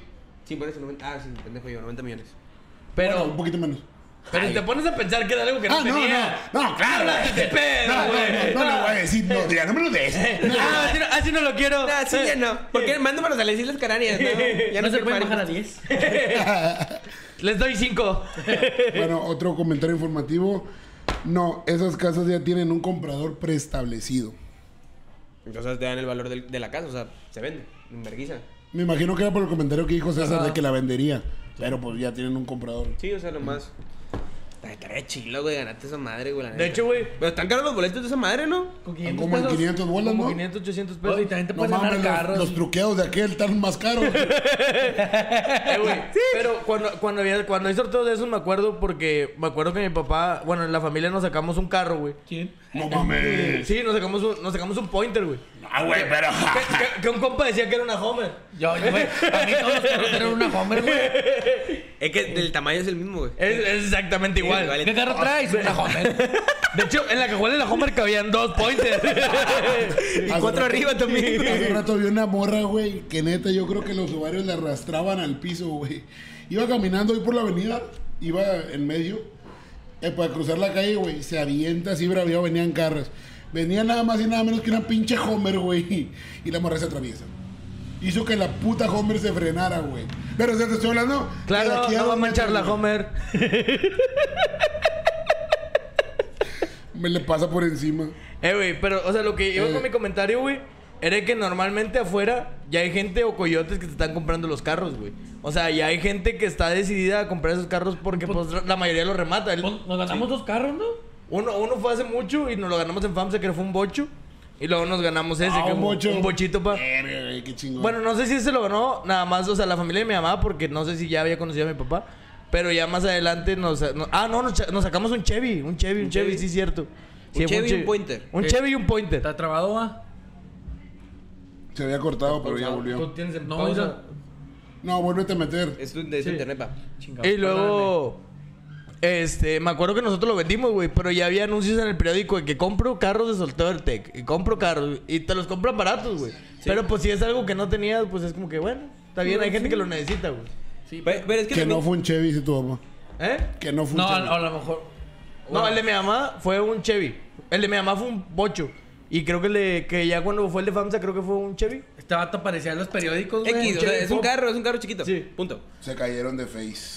Sí, por eso 90. Ah, sí, pendejo yo, 90 millones. pero, Bueno, un poquito menos. pero si te pones a pensar que era algo que no Ah, no, tenía. no, no, claro. No, güey. pedo, No, no, güey. no, no, no, voy a decir, no, no me lo des. Ah, así no, así no lo quiero. Ah, sí, ya no. ¿Por qué? Mándamelos a las Islas Canarias, ¿no? Ya no se quiero puede pagar bajar a impuestos. 10. Les doy 5. Bueno, otro comentario informativo. No, esas casas ya tienen un comprador preestablecido. Entonces te dan el valor del- de la casa, o sea, se vende. En vergüenza. Me imagino que era por el comentario que dijo César Ajá. de que la vendería. Pero pues ya tienen un comprador. Sí, o sea, nomás. Estaría chilo, güey, ganarte esa madre, güey. De hecho, güey. Pero están caros los boletos de esa madre, ¿no? Con Están 500 como en pesos. 500 bolas, Como ¿no? 500, 800 Oh, pesos. y también te No puedes ganar mames, carros. los, los truqueos de aquel están más caros. Eh, güey. Pero cuando, cuando, había, cuando hay sorteos de esos me acuerdo porque me acuerdo que mi papá, bueno, en la familia nos sacamos un carro, güey. ¿Quién? no mames. Sí, nos sacamos un, nos sacamos un pointer, güey. Ah, güey, pero. Que, que- que un compa decía que era una Homer. Yo, yo, güey. A mí todos los carros eran una Homer, güey. Es que el tamaño es el mismo, güey. Es, es exactamente igual. igual. ¿Qué carro traes? Una Homer. De hecho, en la cajuela de la Homer cabían dos pointers. Y Hace cuatro rato- arriba también, Hace rato vi una morra, güey, que neta yo creo que los ovarios le arrastraban al piso, güey. Iba caminando ahí por la avenida, iba en medio, eh, para cruzar la calle, güey, se avienta así braviado, venían carros. Venía nada más y nada menos que una pinche Homer, güey. Y la morra se atraviesa. Hizo que la puta Homer se frenara, güey. Pero o sea, te estoy hablando. de claro, aquí no va a manchar la Homer. Me le pasa por encima. Eh, güey, pero, o sea, lo que iba Eh. con mi comentario, güey, era que normalmente afuera ya hay gente o coyotes que te están comprando los carros, güey. O sea, ya hay gente que está decidida a comprar esos carros porque, pues, la mayoría los remata. El- Pues, Nos ganamos dos carros, ¿no? Uno, uno fue hace mucho y nos lo ganamos en FAMSA, que fue un bocho. Y luego nos ganamos ese, Ah, que un fue bocho. un bochito, pa. Verga, güey, qué chingón. Bueno, no sé si se lo ganó nada más, o sea, la familia de mi mamá, porque no sé si ya había conocido a mi papá. Pero ya más adelante nos... no- ah, no, nos, sacamos un Chevy, un Chevy, un, Un Chevy, Chevy. sí, cierto. Sí, Un Chevy y un Pointer. Un Eh, Chevy y un Pointer. ¿Está trabado, va? Se había cortado, pero ya Tú volvió. tienes en No, pausa. mira. No, vuélvete a meter. Es de Sí. internet, pa. Chingado. Y luego... Este, me acuerdo que nosotros lo vendimos, güey, pero ya había anuncios en el periódico de que compro carros de Soltertec y compro carros y te los compran baratos, güey. Pero pues si es algo que no tenías, pues es como que bueno, está bien, hay gente que lo necesita, güey. Sí, Pero, pero es que, Que no fue un Chevy, dice tu papá. ¿Eh? Que no fue un No, Chevy. a, a lo mejor. No, el de mi mamá fue un Chevy. El de mi mamá fue un bocho. Y creo que, el de, que ya cuando fue el de FAMSA, creo que fue un Chevy. Este vato aparecía en los periódicos, güey. X, o sea, Chevy es un carro, es un carro chiquito. Sí. Punto. Se cayeron de face.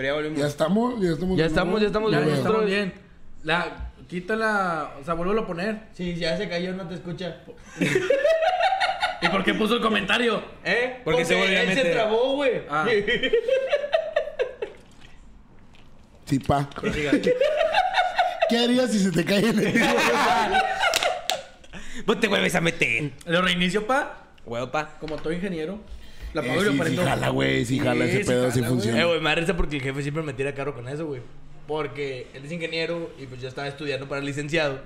Pero ya volvimos. Ya estamos, ya estamos. Ya estamos, nuevo. ya estamos Ya, bien. ya estamos bien. La, quítala, o sea, vuelvo a poner. Sí, ya se cayó, no te escucha. ¿Y por qué puso el comentario? ¿Eh? Porque se volvió a se trabó, güey. Ah. Sí, pa. ¿Qué harías si se te cae el edificio? Vos te vuelves a meter. Lo reinicio, pa. Huevo, pa. Como todo ingeniero. La Eh, apago y lo sí, sí jala, güey, sí jala ese Sí, pedo, sí funciona. Eh, güey, me da risa porque el jefe siempre me tira carro con eso, güey. Porque él es ingeniero y pues yo estaba estudiando para licenciado.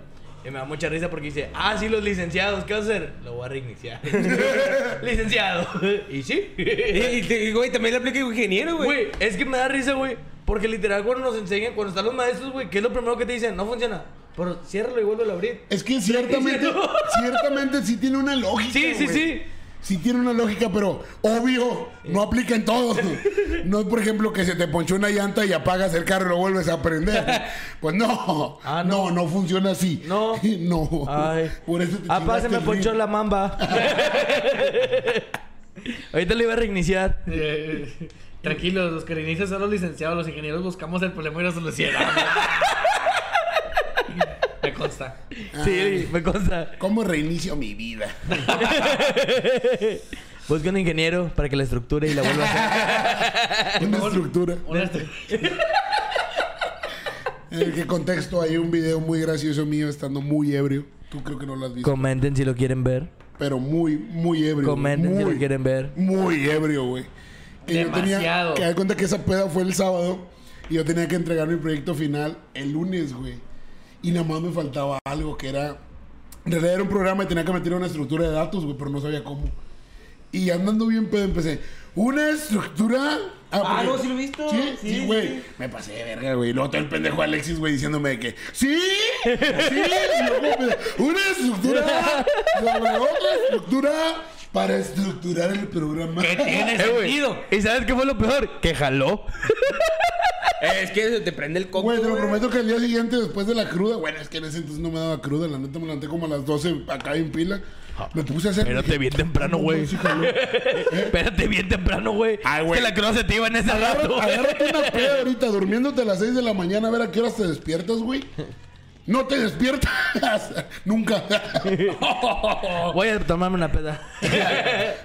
Y me da mucha risa porque dice, ah, sí, los licenciados, ¿qué vas a hacer? Lo voy a reiniciar. licenciado. y sí. Y, güey, también le aplica ingeniero, güey. Güey, es que me da risa, güey. Porque literal cuando nos enseñan, cuando están los maestros, güey, ¿qué es lo primero que te dicen? No funciona. Pero ciérralo y vuelve a abrir. Es que ciertamente, ciertamente sí tiene una lógica. Sí, sí, güey. sí. Sí tiene una lógica, pero obvio, no aplica en todo. No es, por ejemplo, que se te ponchó una llanta y apagas el carro y lo vuelves a prender. Pues no. Ah, no. no. no, funciona así. No. No. Ay. Por eso te Ah, pa, se me ponchó la mamba. Ahorita lo iba a reiniciar. Eh, Tranquilos, los que reinician son los licenciados, los ingenieros buscamos el problema y lo solucionamos. Me consta. Sí, me consta. ¿Cómo reinicio mi vida? Busca un ingeniero para que la estructure y la vuelva a hacer. Una estructura. Una- En el que contexto hay un video muy gracioso mío estando muy ebrio. Tú creo que no lo has visto. Comenten si lo quieren ver. pero muy, muy ebrio. Comenten muy, si lo quieren ver. Muy ebrio, güey. Que yo tenía Demasiado. que dar cuenta que esa peda fue el sábado y yo tenía que entregar mi proyecto final el lunes, güey. Y nada más me faltaba algo que era. En realidad era un programa y tenía que meter una estructura de datos, güey, pero no sabía cómo. Y andando bien pedo empecé. Una estructura. Ah, porque- no, sí lo he visto. Sí, Sí, sí, sí, güey. sí. Me pasé de verga, güey. Y Luego todo el pendejo Alexis, güey, diciéndome de que. ¡Sí! ¡Sí! Una estructura sobre otra estructura para estructurar el programa. ¿Qué tiene güey. sentido? ¿Y sabes qué fue lo peor? Que jaló. Eh, es que se te prende el coco. Güey, te lo prometo que el día siguiente, después de la cruda, bueno, es que en ese entonces no me daba cruda, la neta me levanté como a las 12 acá en pila. Me puse a hacer. Espérate bien temprano, güey. Espérate bien temprano, güey. Ay, Es güey. que la cruz se te iba en ese rato. Agárrate una peda ahorita, durmiéndote a las 6 de la mañana, a ver a qué horas te despiertas, güey. No te despiertas. Nunca. Voy a tomarme una peda.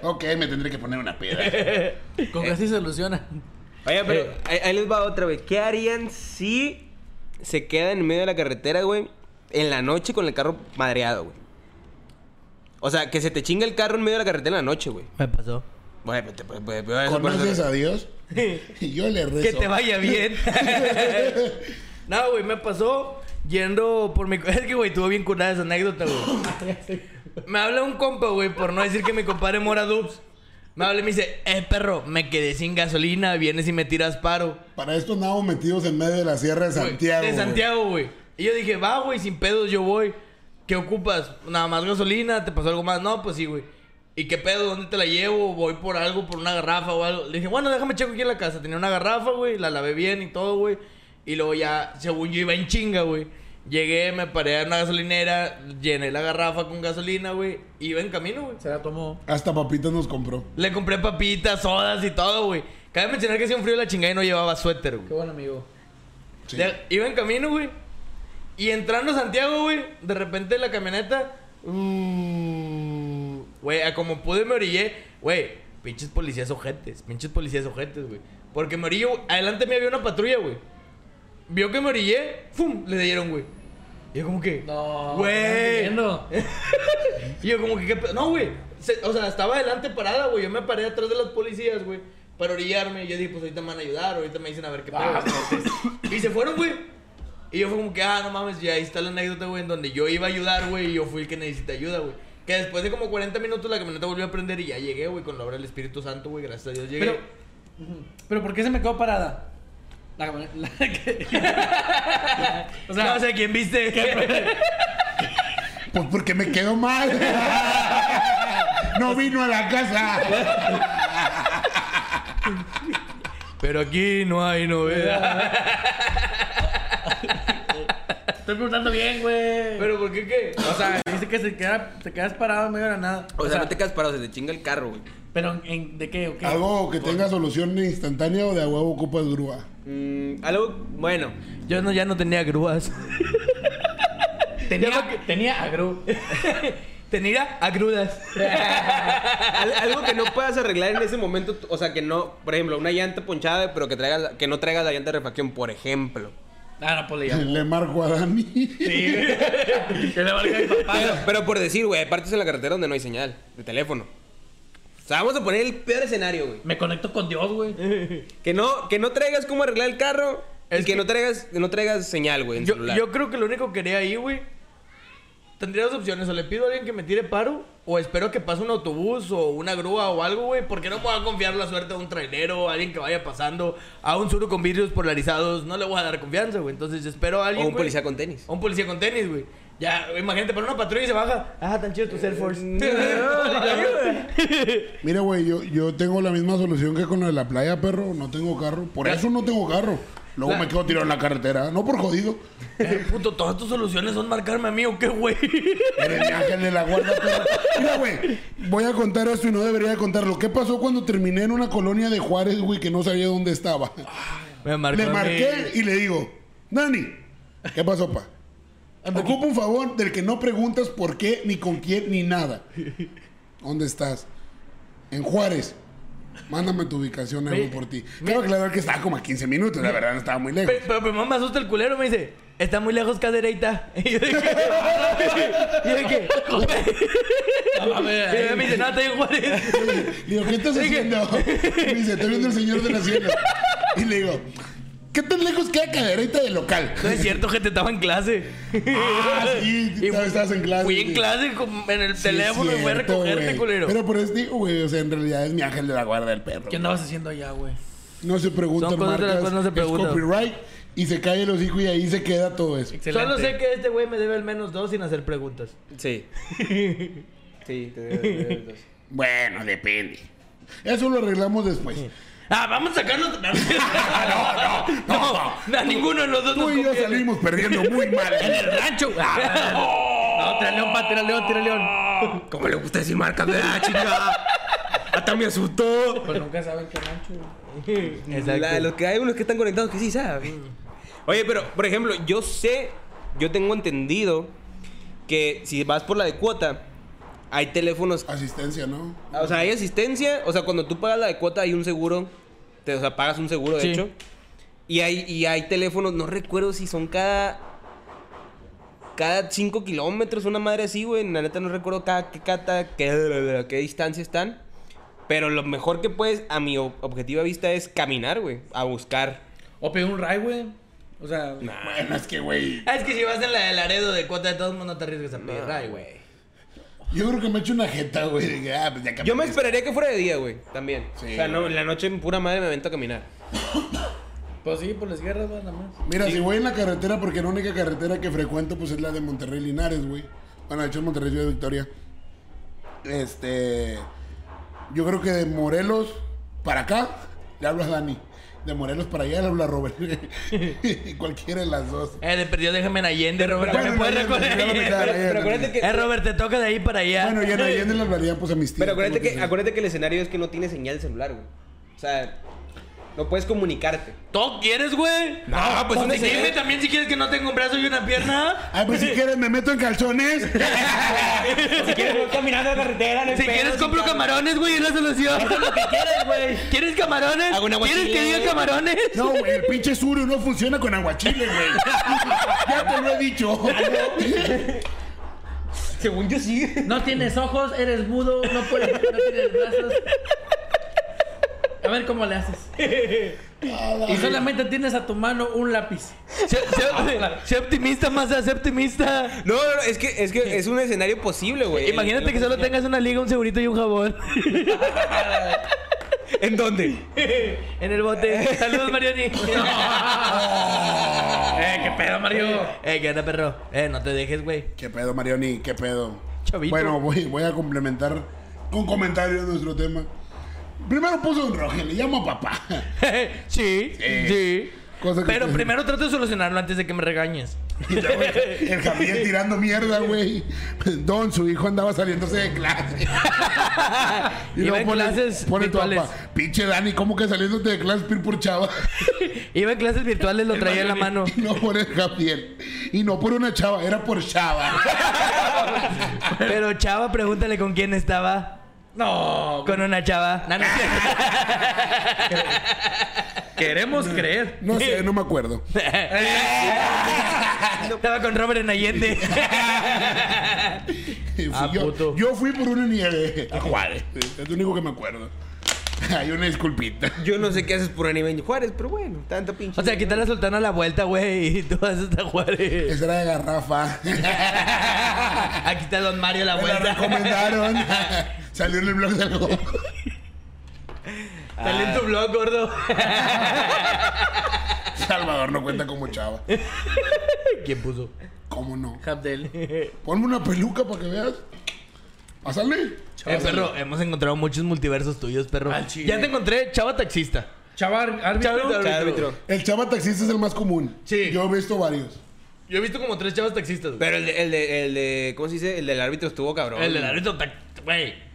ok, me tendré que poner una peda. Con que así se soluciona. Oye, pero ahí, ahí les va otra, güey. ¿Qué harían si se quedan en medio de la carretera, güey? En la noche con el carro madreado, güey. O sea, que se te chinga el carro en medio de la carretera en la noche, güey. Me pasó. Güey, pues, te- pues, pues, pues, eso puede ¿Conoces ser- a Dios? Y yo le rezo. Que te vaya bien. no, güey, me pasó yendo por mi... Es que, güey, tuvo bien curada esa anécdota, güey. me habla un compa, güey, por no decir que mi compadre mora dubs. Me habla y me dice, eh, perro, me quedé sin gasolina, vienes y me tiras paro. Para esto andamos metidos en medio de la Sierra de Santiago. De. Santiago, güey. Y yo dije, va, güey, sin pedos, yo voy. ¿Qué ocupas? Nada más gasolina, ¿te pasó algo más? No, pues sí, güey. ¿Y qué pedo? ¿Dónde te la llevo? ¿Voy por algo, por una garrafa o algo? Le dije, bueno, déjame checo aquí en la casa. Tenía una garrafa, güey, la lavé bien y todo, güey. Y luego ya, según yo iba en chinga, güey. Llegué, me paré a una gasolinera, llené la garrafa con gasolina, güey. Iba en camino, güey. Se la tomó. Hasta papitas nos compró. Le compré papitas, sodas y todo, güey. Cabe mencionar que hacía un frío de la chingada y no llevaba suéter, güey. Qué buen amigo. Sí. Iba en camino, güey. Y entrando a Santiago, güey, de repente la camioneta. uh, Güey, a como pude me orillé. Güey, pinches policías ojetes. Pinches policías ojetes, güey. Porque me orillé, güey, adelante me había una patrulla, güey. Vio que me orillé, ¡fum! Le dieron, güey. Y yo como que. No. Güey. Y yo como que, ¿qué pe- No, güey. Se- O sea, estaba adelante parada, güey. Yo me paré atrás de los policías, güey. Para orillarme. Y yo dije, pues ahorita me van a ayudar. Ahorita me dicen a ver qué pedo. Ah, y se fueron, güey. Y yo fue como que, ah, no mames. Y ahí está la anécdota, güey. En donde yo iba a ayudar, güey. Y yo fui el que necesita ayuda, güey. Que después de como 40 minutos la camioneta volvió a prender. Y ya llegué, güey. Con la obra del Espíritu Santo, güey. Gracias a Dios llegué. Pero, pero ¿por qué se me quedó parada? La camioneta. la que- o sea, no sé quién viste. Pues porque me quedó mal. no vino a la casa. Pero aquí no hay novedad. estoy preguntando bien, güey. ¿Pero por qué qué? O sea, dice que se queda, te quedas parado en medio de la nada. O, sea, no te quedas parado, se te chinga el carro, güey. Pero, ¿en, ¿de qué? o qué? Algo que tenga solución instantánea o de a huevo ocupas grúa. Mm, algo, bueno. Yo no, ya no tenía grúas. Tenía, tenía agru. Tenía agrudas. Al- algo que no puedas arreglar en ese momento, o sea, que no, por ejemplo, una llanta ponchada, pero que traigas, que no traigas la llanta de refacción, por ejemplo. Ah, no, pues le llamo. Le marco a Dani. Sí. Que le a mi papá. Pero, pero por decir, güey, hay partes en la carretera donde no hay señal de teléfono. O sea, vamos a poner el peor escenario, güey. Me conecto con Dios, güey. Que no, que no traigas cómo arreglar el carro Es y que, que- no traigas, que no traigas señal, güey, en Yo, celular. yo creo que lo único que haría ahí, güey. Tendría dos opciones. O le pido a alguien que me tire paro. O espero que pase un autobús o una grúa o algo, güey. Porque no me voy a confiar la suerte a un trailero, a alguien que vaya pasando, a un suru con vidrios polarizados. No le voy a dar confianza, güey. Entonces espero a o alguien. un güey. policía con tenis. O un policía con tenis, güey. Ya, imagínate, para una patrulla y se baja. Ah, tan chido tu Air Force. Mira, güey, yo, yo tengo la misma solución que con lo de la playa, perro. No tengo carro. Por eso no tengo carro. Luego me quedo tirado en la carretera. No por jodido. Eh, puto, todas tus soluciones son marcarme a mí o qué, güey. Eres mi ángel de la guarda, perro. Mira, güey. Voy a contar esto y no debería de contarlo. ¿Qué pasó cuando terminé en una colonia de Juárez, güey, que no sabía dónde estaba? Me marcó Le marqué y le digo, Dani, ¿qué pasó, pa? Ocupo un favor del que no preguntas por qué, ni con quién, ni nada. ¿Dónde estás? En Juárez. Mándame tu ubicación, hago por ti. Quiero aclarar que estaba como a 15 minutos, la verdad, no estaba muy lejos. Pero, pero primero me asusta el culero, me dice, está muy lejos cadereita. Y yo dije, y yo dije, y me dice, no, estoy en Juárez. Le digo, ¿qué estás haciendo? Y me dice, estoy viendo el Señor de la Cielo. Y le digo, ¿qué tan lejos queda Cadereyta del local? No es cierto, gente, estaba en clase. Ah, sí, Y estabas- estabas en clase. Fui en sí. clase con- en el Sí, teléfono y voy a cierto, recogerte, culero. Pero por eso digo, güey, o sea, en realidad es mi ángel de la guarda del perro. ¿Qué andabas haciendo allá, güey? No se preguntan Son cosas de las marcas, cuales no se es preguntan. copyright y se cae los hijos y ahí se queda todo eso. Excelente. Solo sé que este güey me debe al menos dos sin hacer preguntas. Sí. Sí, te debes- te debes dos. Bueno, depende. Eso lo arreglamos después. Ah, vamos a sacarlo. No, no, no. a ninguno de los dos Tú nos y yo salimos perdiendo muy mal. En el rancho. Ah, no, tira león, pa, tira león, tira león. ¿Cómo le gusta decir marcas ah, chingada? Hasta me asustó. Pues nunca saben qué rancho. Exacto. La- los que hay unos que están conectados que sí saben. Oye, pero, por ejemplo, yo sé, yo tengo entendido que si vas por la de cuota, hay teléfonos. Asistencia, ¿no? O sea, hay asistencia. O sea, cuando tú pagas la de cuota, hay un seguro. Te, o sea, pagas un seguro, de Sí. hecho. Y hay, y hay teléfonos, no recuerdo si son cada. Cada 5 kilómetros, una madre así, güey. La neta no recuerdo cada, qué, cada, qué, qué distancia están. Pero lo mejor que puedes, a mi ob- objetiva vista, es caminar, güey. A buscar. O pedir un ray, güey. O sea, Bueno, es que, güey. Ah, es que si vas en la de Laredo de cuota de todo el mundo te arriesgas a pedir ray, güey. Yo creo que me he hecho una jeta, güey. de ah, pues ya Yo me esperaría que fuera de día, güey. También. Sí, o sea, no, en la noche, en pura madre, me avento a caminar. pues sí, por las guerras, nada más. Mira, si voy en la carretera, porque la única carretera que frecuento, pues es la de Monterrey Linares, güey. Bueno, de hecho, es Monterrey Ciudad Victoria. Este. Yo creo que de Morelos para acá, le hablo a Dani. De Morelos para allá, le hablo a Robert. Cualquiera de las dos. Eh, de perdido déjame en Allende, Robert. Bueno, ¿Me puedes Allende, ya Pero acuérdate que. Eh, Robert, te toca de ahí para allá. Bueno, y en Allende le hablaría pues a mis tíos. Pero acuérdate que, acuérdate que el escenario es que no tiene señal de celular, güey. O sea, no puedes comunicarte. ¿Todo quieres, güey? No, pues, pues ¿dónde dime también si quieres que no tenga un brazo y una pierna. Ay, pues si quieres, me meto en calzones. Si quieres ir caminando a la carretera, Si pedo, quieres compro camarones, güey, es la solución. Eso es lo que quieres, güey. ¿Quieres camarones? Hago un ¿Quieres que diga camarones? No, güey, el pinche suru no funciona con aguachile, güey. ya te lo he dicho. Según yo sí. No tienes ojos, eres mudo, no puedes, no tienes brazos. A ver cómo le haces. Y solamente tienes a tu mano un lápiz. Sé, sé- sé optimista, más sé optimista. No, no, no, es que, es que es un escenario posible, güey. Imagínate que solo tengas una liga, un segurito y un jabón. ¿En dónde? en el bote. Saludos, Mariani. Eh, qué pedo, Mario. eh, ¿qué onda, perro? Eh, no te dejes, güey. ¿Qué pedo, Marioni? ¿Qué pedo? Chavito. Bueno, voy, voy a complementar con comentarios nuestro tema. Primero puso un rojo, le llamo a papá. sí, sí. Cosa que- Pero primero trato de solucionarlo antes de que me regañes. Y luego el, Javier tirando mierda, güey. Don, su hijo andaba saliéndose de clase. Iba en clases pone tu papá, pinche Dani, ¿cómo que saliéndote de clase pir por chava? Iba en clases virtuales, lo traía en la mano. Y no por el Javier. Y no por una chava, era por chava. Pero chava, pregúntale con quién estaba. No, Con una chava. No, no queremos creer. No sé, no me acuerdo. Estaba con Robert en Allende. Fui Ah, yo, puto. yo fui por una nieve a Juárez. Es lo único que me acuerdo. Hay una disculpita. Yo no sé qué haces por anime en Juárez, pero bueno, tanto pinche. O sea, quitar la sultana a la vuelta, güey. Y tú vas hasta Juárez. Esa era de garrafa. Aquí está Don Mario a la Me la vuelta. recomendaron. Salió en el blog de algo. Sale en tu blog, gordo. Salvador no cuenta como chava. ¿Quién puso? ¿Cómo no? Habdel. Ponme una peluca para que veas. Pásale. Eh, perro, hemos encontrado muchos multiversos tuyos, perro. Al chile. Ya te encontré, chava taxista. Chava árbitro. Chava árbitro. El chava taxista es el más común. Sí. Yo he visto varios. Yo he visto como tres chavos taxistas, güey. Pero el de, el de, el de, ¿cómo se dice? El del árbitro estuvo cabrón. El del árbitro, güey.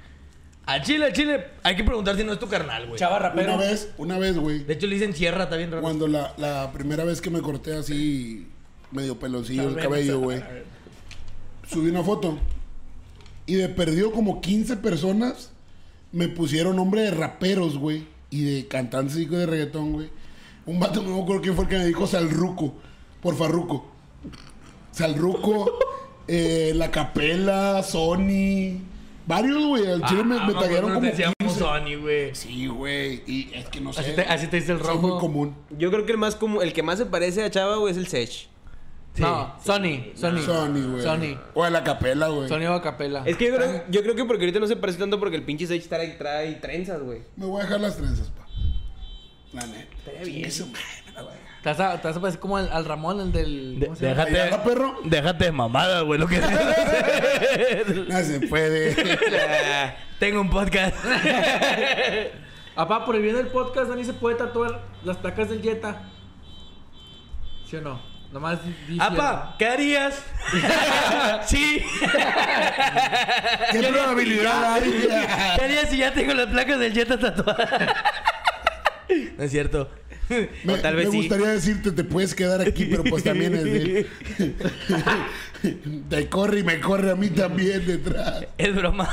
Al chile, al chile, hay que preguntar si no es tu carnal, güey. Chava rapero. Una vez, una vez, güey. De hecho, le dicen sierra, está bien raro. Cuando la, la primera vez que me corté así, medio peloncillo el cabello, güey. Subí una foto. Y de perdido como 15 personas me pusieron nombre de raperos, güey. Y de cantantes y de reggaetón, güey. Un vato, no me acuerdo quién fue el que me dijo Salruco. Por Farruco. Salruco, eh, La Capela, Sony. Varios, güey. Al chile me, me Ah, taguearon no como decíamos 15. Sony, güey. Sí, güey. Y es que no sé. Así te, así te dice el rojo. muy común. Yo creo que el más común, el que más se parece a Chava, güey, es el Sech. No, Sony. Sony. Sony, güey. Sony. O de La Capela, güey. Sony o Capela. Es que yo creo, yo creo que porque ahorita no se parece tanto porque el pinche Sech trae, trae trenzas, güey. Me voy a dejar las trenzas, pa. La neta. Estaría bien. Eso, madre, Te vas a, te vas a parecer como al, al Ramón, el del. ¿cómo se llama? ¿Ahí anda, perro? Déjate de mamada, güey, lo que No se puede. Tengo un podcast. Apá, por el bien del podcast, Dani se puede tatuar las placas del Jetta. ¿Sí o no? Nomás di- di Apa, ¿qué harías? sí. ¿Qué probabilidad hay? ¿Qué harías si ya tengo las placas del Jetta tatuadas? no es cierto. Me, O tal vez me sí. gustaría decirte, te puedes quedar aquí, pero pues también es de... Te corre y me corre a mí también detrás. Es broma.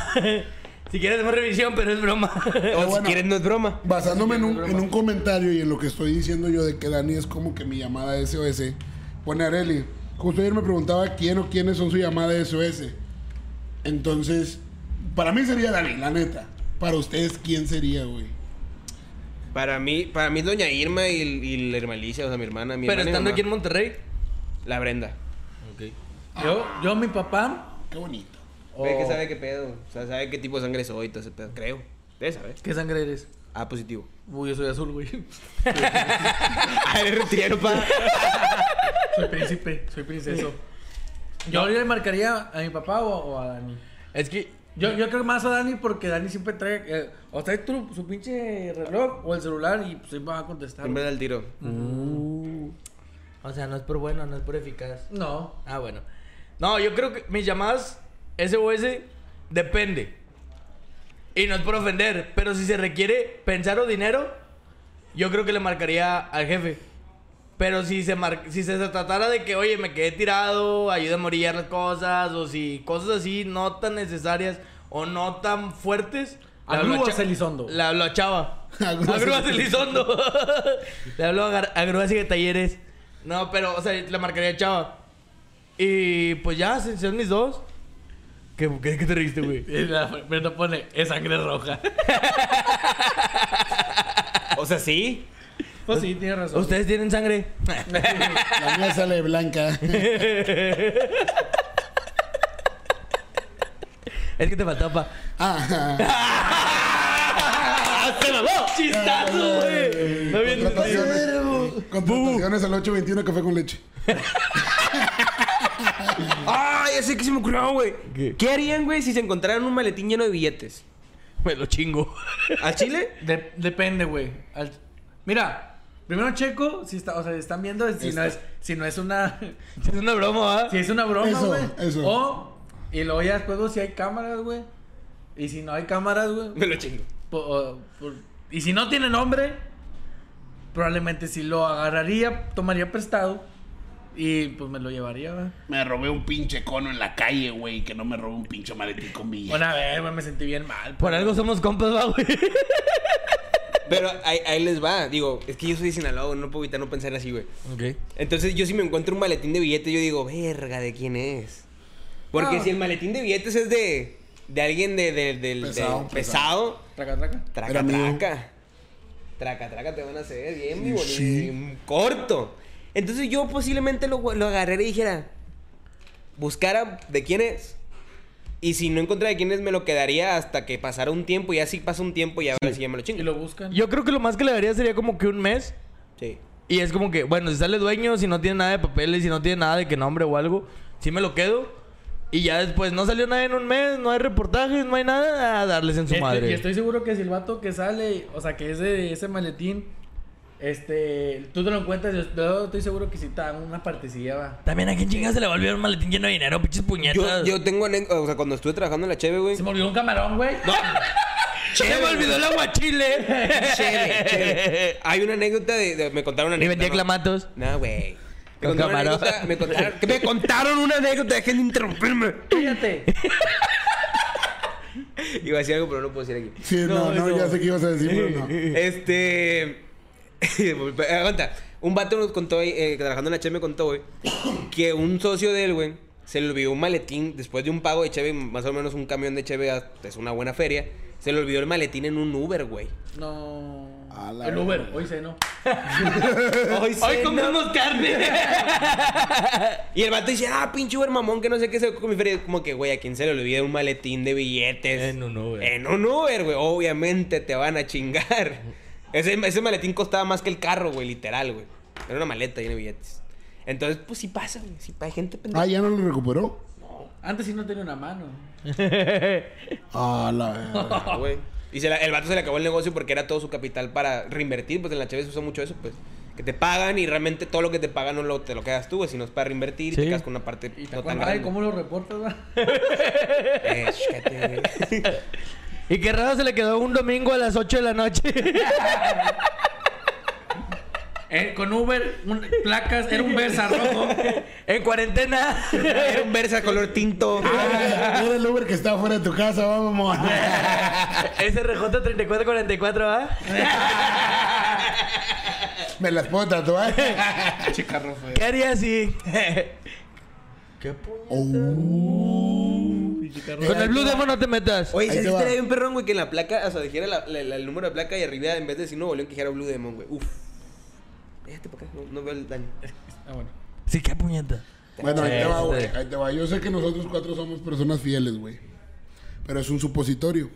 si quieres más revisión, pero es broma. O si bueno. quieres, no es broma. Basándome en un, en un comentario y en lo que estoy diciendo yo de que Dani es como que mi llamada SOS, pone Areli. Justo ayer me preguntaba quién o quiénes son su llamada SOS. Entonces, para mí sería Dani, la neta. Para ustedes, ¿quién sería, güey? Para mí, para mí es Doña Irma y, y la hermana Alicia, o sea, mi hermana. Mi pero hermana y estando mamá. aquí en Monterrey. La Brenda. Yo, yo, mi papá. Qué bonito. Ve que o- sabe qué pedo. O sea, sabe qué tipo de sangre soy todo ese pedo. Creo. Debe saber. ¿Qué sangre eres? A positivo. Uy, yo soy azul, güey. Ah, eres reptiliano, pa. soy príncipe, soy princeso. Yo le marcaría a mi papá o, o a Dani. Es que Yo, yo creo más a Dani porque Dani siempre trae. eh, o trae tu- su pinche reloj o el celular y pues siempre va a contestar. Siempre da el tiro. O sea, no es por bueno, no es por eficaz. No. Ah, bueno. No, yo creo que mis llamadas SOS depende. Y no es por ofender, pero si se requiere pensar o dinero, yo creo que le marcaría al jefe. Pero si se, mar- si se tratara de que, oye, me quedé tirado, ayuda a morir las cosas, o si cosas así no tan necesarias o no tan fuertes. A le Cha- Elizondo. Le hablo a Chava. A A Grúas Grúas Elizondo. le hablo a, Gar- a Grúas y de Talleres. No, pero, o sea, le marcaría a Chava. Y pues ya, se- son mis dos. ¿Qué, qué, qué te reíste, güey? La Brenda pone, es sangre roja. O sea, sí. Pues sí, tiene razón. ¿Ustedes tienen sangre? La mía sale blanca. Es que te faltaba pa. Ah, ¡Se mamó! ¡Chistazo, güey! No bien contrataciones. Contrataciones al 821 café con leche. ¡Ay! ese que se me ocurrió, güey. ¿Qué? ¿Qué? harían, güey, si se encontraran un maletín lleno de billetes? Me lo chingo. ¿A Chile? De- depende, güey. Al- Mira, primero checo si está, o sea, están viendo si no Está. es, si no es una, Es una broma, ¿ah? si es una broma, Eso, güey. eso. O y luego ya después si hay cámaras, güey. Y si no hay cámaras, güey. Me lo chingo. po- o- por- y si no tiene nombre, probablemente si lo agarraría, tomaría prestado y pues me lo llevaría, güey. Me robé un pinche cono en la calle, güey. Que no me robé un pinche maletín con billetes. Una vez, güey, me sentí bien mal. Por algo somos compas, va, güey. Pero ahí, ahí les va. Digo, es que yo soy de Sinaloa, no puedo evitar no pensar así, güey. Ok. Entonces yo si me encuentro un maletín de billetes, yo digo, verga, ¿de quién es? Porque Ah. si el maletín de billetes es de, de alguien de, de- del- de- Pesado, pesado, Traca, traca. traca, Era mío. traca. Traca, traca, te van a hacer bien, vivo, Sí. corto. Entonces yo posiblemente lo, lo agarré y dijera, buscara de quién es. Y si no encontrara de quién es, me lo quedaría hasta que pasara un tiempo. Y así pasa un tiempo y ahora sí ya me lo Y chingo. lo buscan. Yo creo que lo más que le daría sería como que un mes. Sí. Y es como que, bueno, si sale dueño, si no tiene nada de papeles, si no tiene nada de que nombre o algo, sí me lo quedo. Y ya después no salió nada en un mes, no hay reportajes, no hay nada, a darles en su Este- madre. Y estoy seguro que si el vato que sale, o sea, que es de ese maletín, Este, tú te lo encuentras, yo, yo estoy seguro que sí te dan una partecilla, va. También a quién chingados se le volvió un maletín lleno de dinero, pinches Yo, puñetas. yo tengo anécdotas, o sea, cuando estuve trabajando en la Cheve, güey. Se me olvidó un camarón, güey. Se me olvidó el aguachile. Chévere, chévere. Hay una anécdota de, de- me contaron una Y anécdota. vendía ¿no? clamatos. No, güey. Me Con contaron, una camarón. anécdota, me, contaron, que me contaron una anécdota, dejen de interrumpirme. Cállate. Iba a decir algo, pero no puedo decir aquí. Sí, no, no, ya sé qué ibas a decir, pero no. Este. Aguanta. Un vato nos contó, eh, trabajando en la Cheve, me contó, güey, que un socio de él, güey, se le olvidó un maletín después de un pago de Cheve, más o menos un camión de Cheve es una buena feria. Se le olvidó el maletín en un Uber, güey. No. El Uber, hoy sé, no. Hoy, Hoy comemos carne. Y el vato dice, ah, pinche Uber mamón, que no sé qué se con mi feria. Como que, güey, a quién se le olvida un maletín de billetes. En un Uber. En un Uber, güey. Obviamente te van a chingar. Ese, ese maletín costaba más que el carro, güey, literal, güey. Era una maleta llena de billetes. Entonces, pues sí pasa, güey. Sí, hay gente pendeja. Ah, ya no lo recuperó. Antes sí no tenía una mano. Ah, la güey. Y se la- el vato se le acabó el negocio porque era todo su capital para reinvertir. Pues en la Chávez se usa mucho eso, pues. Que te pagan y realmente todo lo que te pagan no lo, te lo quedas tú, güey, sino es para reinvertir y Sí. te quedas con una parte ¿Y te no tan acuerdas? Ay, grande. ¿cómo lo reportas, va? Eh, güey. Y qué raro se le quedó un domingo a las 8 de la noche. Eh, con Uber, un- placas, era un Versa rojo. en cuarentena. Era un Versa color tinto. Ah, Era el Uber que estaba fuera de tu casa, vamos. SRJ 3444, ¿va? Me las puedo tatuar. Chica roja. ¿Qué harías si? Oh. Con el Blue Demon no te metas. Oye, ¿sabes que estaría bien perrón, güey? Que en la placa, o sea, dijera la- la- la- el número de placa y arriba, en vez de decir Nuevo León, que dijera Blue Demon, güey. Uf. Déjate para acá, no, no veo el daño. Ah, bueno. Sí, qué puñeta. Bueno, ahí te va, güey. Este. Ahí te va. Yo sé que nosotros cuatro somos personas fieles, güey. Pero es un supositorio.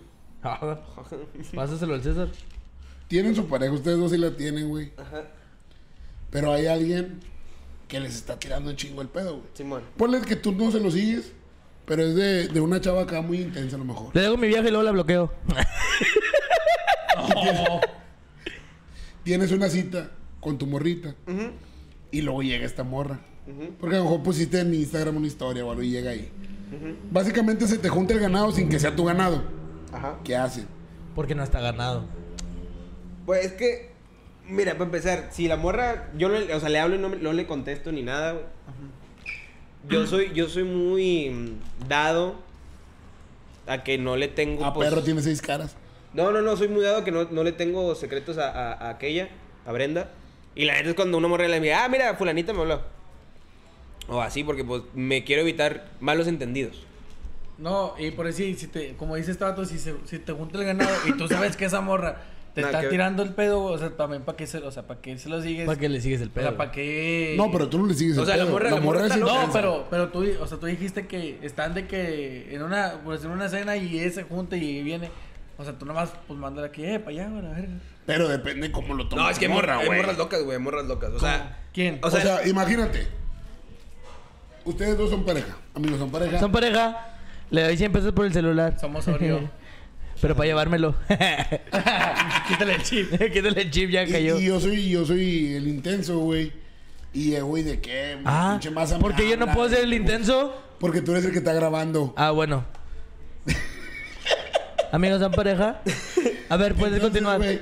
Pásaselo al César. Tienen su pareja, ustedes dos sí la tienen, güey. Ajá. Pero hay alguien que les está tirando un chingo el pedo, güey. Simón. Ponle que tú no se lo sigues, pero es de, de una chava acá muy intensa a lo mejor. Le dejo mi viaje y luego la bloqueo. Tienes una cita con tu morrita y luego llega esta morra. Porque a lo mejor pusiste en Instagram una historia o algo y llega ahí. Básicamente se te junta el ganado sin que sea tu ganado. Ajá. ¿Qué hacen? Porque no está ganado. Pues es que, mira, para empezar, si la morra, yo no, o sea, le hablo y no, me- no le contesto ni nada, güey. Yo soy, yo soy muy mm, dado a que no le tengo. A pues- perro tiene seis caras. No, no, no, soy muy dado a que no, no le tengo secretos a, a- a aquella, a Brenda. Y la neta es cuando una morra le dice, ah, mira, fulanita me habló. O así, porque pues me quiero evitar malos entendidos. No, y por decir, si te, como dice este vato, si, se, si te junta el ganado y tú sabes que esa morra te Nada está que tirando el pedo, o sea, también para qué se, o sea, para qué se lo sigues. ¿Para qué le sigues el O pedo? sea, para qué. No, pero tú no le sigues O el sea, la pedo. morra- la morra es está loca. No, pero, pero tú, o sea, tú dijiste que están de que en una, pues en una cena y ese junta y viene. O sea, tú nomás, pues mándale aquí, eh, para allá, güey, a ver. Pero depende cómo lo tomes. No, es que hay morra, hay güey. morras locas, güey, hay morras locas. O sea, ¿Quién? O O sea, sea, imagínate. Ustedes dos son pareja. Amigos, son pareja. Son pareja. Le doy 100 pesos por el celular. Somos Oreo. Pero para llevármelo. Quítale el chip. Quítale el chip, ya Y, cayó. y yo soy, yo soy el intenso, güey. Y, eh, güey, ¿de qué? Ah, Pinche masa me porque yo no puedo ser el intenso. Porque tú eres el que está grabando. Ah, bueno. Amigos, ¿son pareja? A ver, puedes Entonces, continuar.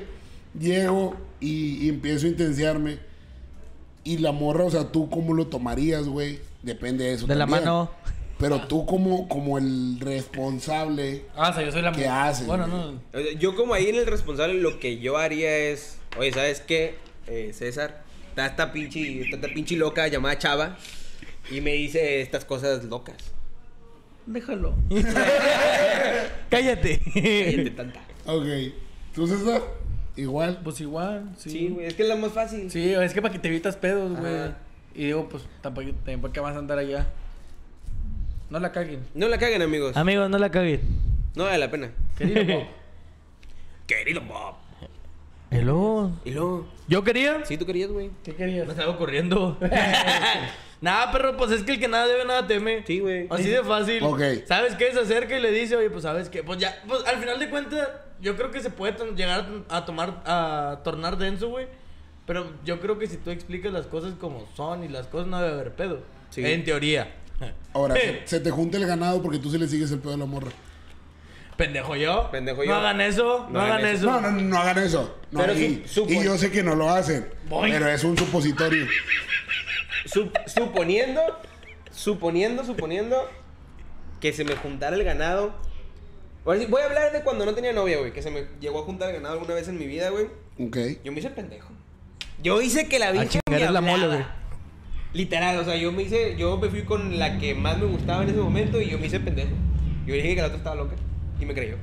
llego y, y empiezo a intensiarme. Y la morra, o sea, ¿tú cómo lo tomarías, güey? Depende de eso De la mano. Pero tú como, como el responsable... Ah, o sea, yo soy la ¿Qué haces, Bueno, no. o sea, yo como ahí en el responsable, lo que yo haría es, oye, ¿sabes qué? Eh, César, está esta pinche, está esta pinche loca llamada Chava y me dice estas cosas locas. Déjalo. Cállate. Cállate tanta. Ok. ¿Tú, César? Igual. Pues igual, sí. Sí, güey, es que es la más fácil. Sí, es que para que te evitas pedos, güey. Y digo, pues tampoco, qué vas a andar allá. No la caguen. No la caguen, amigos. Amigos, no la caguen. No vale la pena. Querido Bob. Querido Bob. Y luego. Y luego, ¿Yo quería? sí, tú querías, güey. ¿Qué querías? Me estaba corriendo. nada, perro, pues es que el que nada debe, nada teme. Sí, güey. Así de fácil. Ok. ¿Sabes qué? Se acerca y le dice, oye, pues sabes qué. Pues ya, pues al final de cuentas, yo creo que se puede llegar a, a tomar, a tornar denso, güey. Pero yo creo que si tú explicas las cosas como son y las cosas no debe haber pedo. Sí. En teoría. Ahora, se, se te junta el ganado porque tú sí le sigues el pedo a la morra. Pendejo yo. Pendejo No yo. hagan eso. No, hagan eso. No, no, no hagan eso. No, Pero y, su- supo- y yo sé que no lo hacen. Voy. Pero es un supositorio. Sup- suponiendo, suponiendo, suponiendo que se me juntara el ganado. Ahora sí, Voy a hablar de cuando no tenía novia, güey. Que se me llegó a juntar el ganado alguna vez en mi vida, güey. Ok. Yo me hice pendejo. Yo hice que la chingar me es la mole, güey. Literal, o sea, yo me hice, yo me fui con la que más me gustaba en ese momento y yo me hice pendejo. Yo dije que la otra estaba loca y me creyó.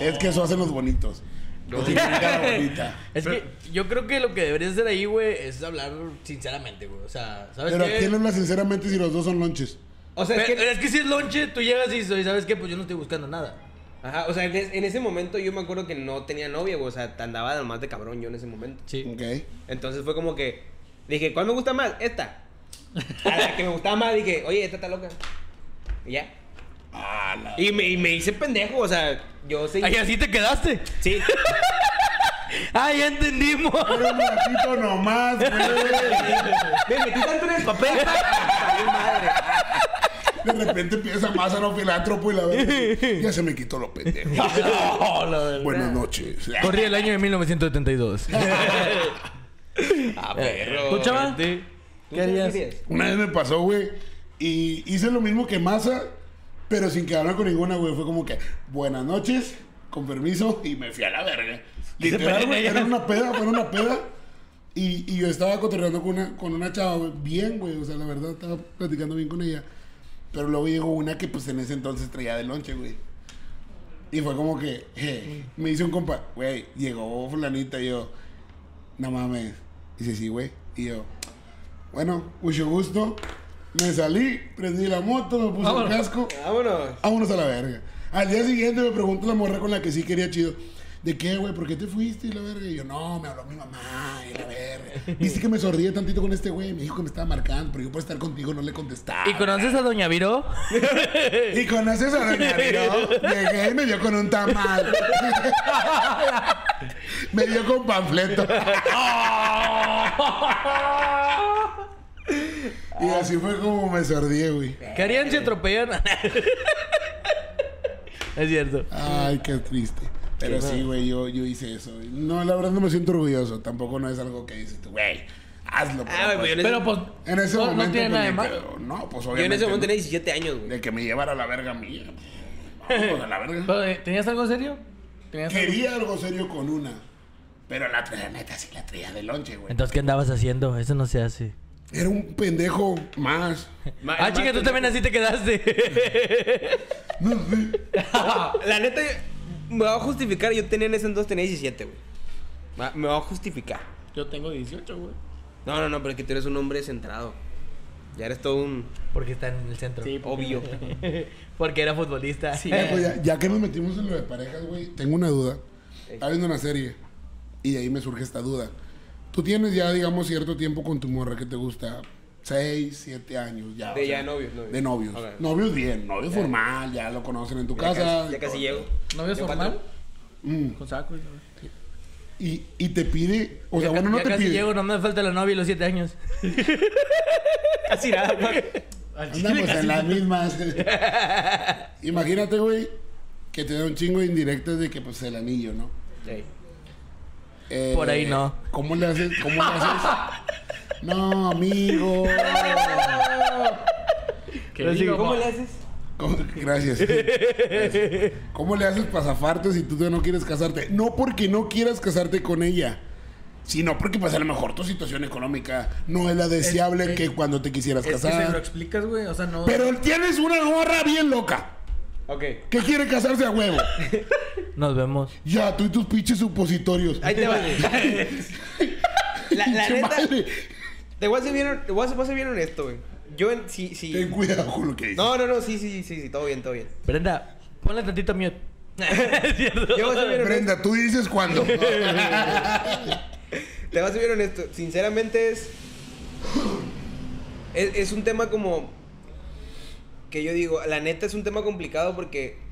Es que eso hacen los bonitos. Bonita. Es que yo creo que lo que deberías hacer ahí, güey, es hablar sinceramente, güey. O sea, ¿sabes Pero qué? ¿a quién le habla sinceramente si los dos son lonches? O sea, es Pero- que, es que si es lonche, tú llegas y ¿sabes qué? Pues yo no estoy buscando nada. ajá, o sea, en, es- en ese momento yo me acuerdo que no tenía novia, güey. O sea, andaba más de cabrón yo en ese momento. Sí. Ok. Entonces fue como que dije, ¿cuál me gusta más? Esta. A la que me gustaba más dije, oye, esta está loca. Y ya. Ah, la- Y me, y me hice pendejo, o sea, yo seguí. Ay, así te quedaste. Sí. Ah, ya entendimos. Un ratito nomás, güey. Me metí tanto en el papel. Salió madre. De repente empieza más a no filántropo y la verdad. Ya se me quitó lo pendejo. No, la verdad. Buenas noches. Corrí el año de 1972. Ah, perro. ¿Tú, ¿Qué harías? Una vez me pasó, güey. Y hice lo mismo que Masa, pero sin quedarme con ninguna, güey. Fue como que, buenas noches, con permiso, y me fui a la verga. Literal, güey, era una peda, fue una peda. Y, y yo estaba cotorreando con una, con una chava, güey, bien, güey. O sea, la verdad, estaba platicando bien con ella. Pero luego llegó una que, pues, en ese entonces traía de lonche, güey. Y fue como que, eh, me dice un compa, güey, llegó fulanita y yo, no mames. Dice, sí, güey. Y yo, bueno, mucho gusto. Me salí, prendí la moto, me puse Vámonos. el casco. Vámonos. Vámonos a la verga. Al día siguiente me preguntó la morra con la que sí quería chido. ¿De qué, güey? ¿Por qué te fuiste y la verga? Y yo, no, me habló mi mamá y la verga. Viste que me sonríe tantito con este güey. Me dijo que me estaba marcando, pero yo por estar contigo no le contestaba. ¿Y conoces a Doña Viro? Y conoces a Doña Viro. Llegué y me dio con un tamal. me dio con panfleto. y así fue como me sordí, güey. ¿Qué harían si atropellan? es cierto. Ay, qué triste. Pero sí, güey, yo, yo hice eso. No, la verdad no me siento orgulloso. Tampoco no es algo que dices tú, güey, hazlo. Ah, güey, pues, pues, Pero pues. en ese no, momento. no tiene pues, nada de malo. No, pues Yo obviamente. en ese momento tenía 17 años, güey. De que me llevara a la verga mía. Vamos a la verga. Pero, eh, ¿Tenías algo serio? Quería algo serio con una. Pero la traía, neta, sí la traía de lonche, güey. Entonces, ¿qué andabas haciendo? Eso no se hace. Era un pendejo más. Ma- Ah, chica, tú pendejo. también así te quedaste. No sé. La neta, me va a justificar. Yo tenía en ese entonces tenía 17, güey. Me va a justificar. Yo tengo 18, güey. No, no, no, pero es que tú eres un hombre centrado. Ya eres todo un Porque está en el centro. Sí, obvio. Porque era futbolista. Eh, pues ya, ya que nos metimos en lo de parejas, güey, tengo una duda. Estaba viendo una serie y de ahí me surge esta duda. Tú tienes ya, digamos, cierto tiempo con tu morra que te gusta. Seis, siete años ya. De ya novios, novios. De novios. Ok. Novios bien, novio formal, ya lo conocen en tu Ya casa. casi- ya casi llego. ¿Novio ¿De formal? Mm. Con saco y. Y, y te pide, o sea, Ya, bueno, no ya te casi pide. llego, no me falta la novia y los siete años. Casi nada, güey. Andamos casi en las mismas. Imagínate, güey, que te da un chingo de indirectas de que pues el anillo, ¿no? Ey. Eh, Por ahí no. ¿Cómo le haces? ¿Cómo le haces? No, amigo. ¿Qué sí? ¿Cómo le haces? ¿Cómo- Gracias. ¿Cómo le haces para zafarte si tú no quieres casarte? No porque no quieras casarte con ella, sino porque pues a lo mejor tu situación económica no es la deseable Es- que cuando te quisieras Es que se lo casar. explicas, güey. O sea, no. Pero tienes una gorra bien loca Ok. que quiere casarse a huevo. Nos vemos. Ya, tú y tus pinches supositorios. Ahí te va. la, la neta, madre. Te voy a ser bien, te voy a ser, voy a ser bien honesto, güey. Yo, en, sí, sí. Ten cuidado con lo que dices. No, no, no, sí, sí, sí, sí, todo bien, todo bien. Brenda, ponle tantito mute. es cierto. Yo voy a ser bien honesto. Brenda, tú dices cuándo. Te voy a ser bien honesto. Sinceramente es, es. Es un tema como. Que yo digo, la neta es un tema complicado porque.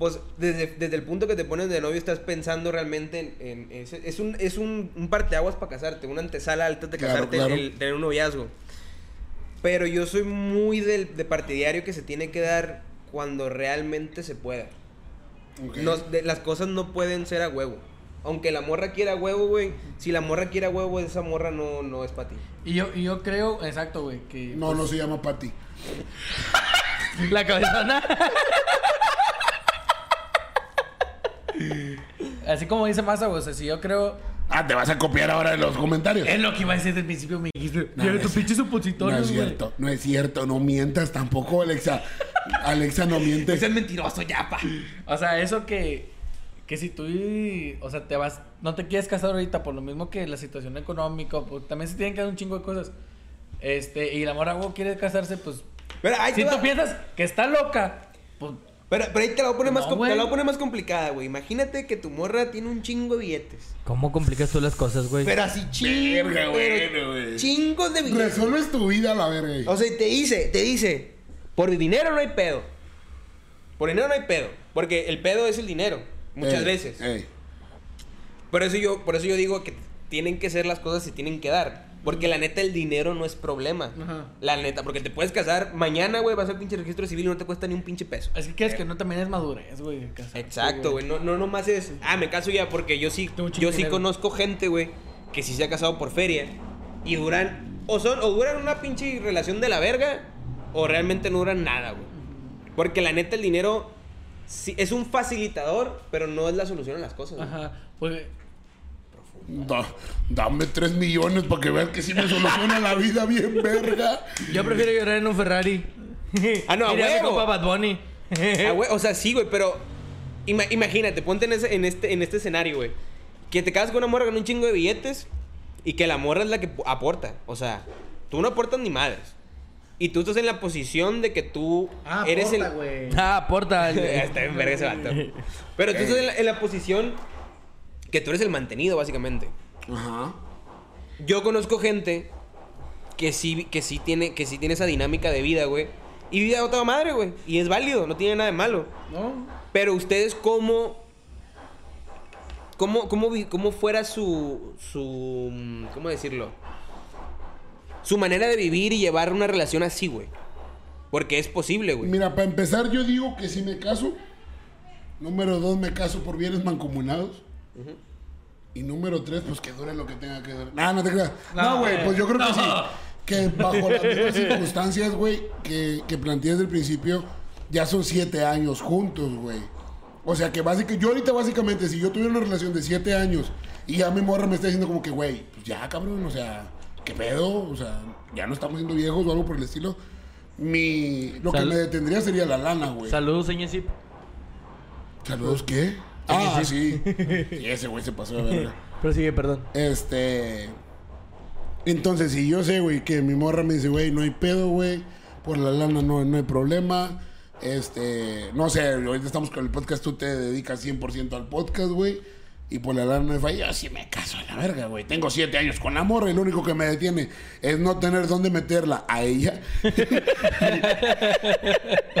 Pues desde, desde el punto que te pones de novio estás pensando realmente en... en- es, es un, es un, un parteaguas para casarte, una antesala antes de Claro, casarte, claro. el tener un noviazgo. Pero yo soy muy del, de partidario que se tiene que dar cuando realmente se pueda. Ok. No, de- las cosas no pueden ser a huevo. Aunque la morra quiera huevo, güey. Si la morra quiera huevo, esa morra no, no es para ti. Y yo, y yo creo, exacto, güey, que... No, no se llama Patty. La cabezona. Así como dice güey, o sea, si yo creo... Ah, te vas a copiar ahora en los comentarios. Es lo que iba a decir desde el principio, me dijiste. No, "Ya, no tu es- pinche No supositorio, es güey". cierto, no es cierto, no mientas tampoco, Alexa. Alexa no miente. es mentiroso, ya, pa. O sea, eso que... Que si tú, o sea, te vas... No te quieres casar ahorita por lo mismo que la situación económica, pues también se tienen que dar un chingo de cosas. Este, y la morra, güey, quiere casarse, pues... Pero ahí Si tú va. piensas que está loca, pues... Pero, pero ahí te la voy a poner, más, com- te la voy a poner más complicada, güey. Imagínate que tu morra tiene un chingo de billetes. ¿Cómo complicas tú las cosas, güey? Pero así chingo. Verga, pero bueno, güey. Chingos de billetes. Resuelves tu vida a la verga. O sea, y te dice, te dice, por dinero no hay pedo. Por dinero no hay pedo. Porque el pedo es el dinero. Muchas Ey, veces. ey. Por eso yo, por eso yo digo que tienen que ser las cosas y tienen que dar. Porque la neta el dinero no es problema. Ajá. La neta, porque te puedes casar mañana, güey, vas al pinche registro civil y no te cuesta ni un pinche peso. Es que quieres que no también es madurez, güey. Exacto, güey. No, no nomás es. Ah, me caso ya porque yo sí. Yo sí conozco gente, güey, que sí se ha casado por feria. Y duran. O son, o duran una pinche relación de la verga. O realmente no duran nada, güey. Porque la neta, el dinero. sí, es un facilitador, pero no es la solución a las cosas. güey. Ajá. Pues, Da- dame 3 millones para que vean que sí me soluciona la vida bien verga. Yo prefiero llorar en un Ferrari. Ah, no, a Iría a mi huevo. compa Bad Bunny. Ah, o sea, sí, güey, pero. ima- imagínate, ponte en, ese- en, este, en este escenario, güey. Que te casas con una morra con un chingo de billetes y que la morra es la que po- aporta. O sea, tú no aportas ni madres. Y tú estás en la posición de que tú ah, eres porta, el. güey. Ah, aporta. Está bien verga ese vato. Pero tú estás en la, en la posición que tú eres el mantenido, básicamente. Ajá. Yo conozco gente que sí, que sí tiene, que sí tiene esa dinámica de vida, güey. Y vida de otra madre, güey. Y es válido, no tiene nada de malo. ¿No? Pero ustedes cómo... ¿Cómo, cómo, cómo fuera su, su... ¿Cómo decirlo? Su manera de vivir y llevar una relación así, güey. Porque es posible, güey. Mira, para empezar, yo digo que si me caso. Número dos, me caso por bienes mancomunados. Y número tres, pues que dure lo que tenga que durar. Nah, no te creas. No, güey, pues yo creo que sí. Que bajo las mismas circunstancias, güey, que, que planteé desde el principio, ya son siete años juntos, güey. O sea que básicamente, yo ahorita básicamente, si yo tuviera una relación de siete años y ya mi morra me está diciendo como que, güey, pues ya, cabrón, o sea, ¿qué pedo? O sea, ya no estamos siendo viejos o algo por el estilo. Mi, lo que me detendría sería la lana, güey. Saludos, señor Zip. ¿Saludos qué? Ah, sí. Sí, ese güey se pasó de verga. Pero sigue, perdón. Este. Entonces, si yo sé, güey, que mi morra me dice, güey, no hay pedo, güey. Por la lana no, no hay problema. Este. No sé, ahorita estamos con el podcast, tú te dedicas 100% al podcast, güey. Y por la no hay falla. Yo sí me caso a la verga, güey. Tengo siete años con la morra y lo único que me detiene es no tener dónde meterla a ella.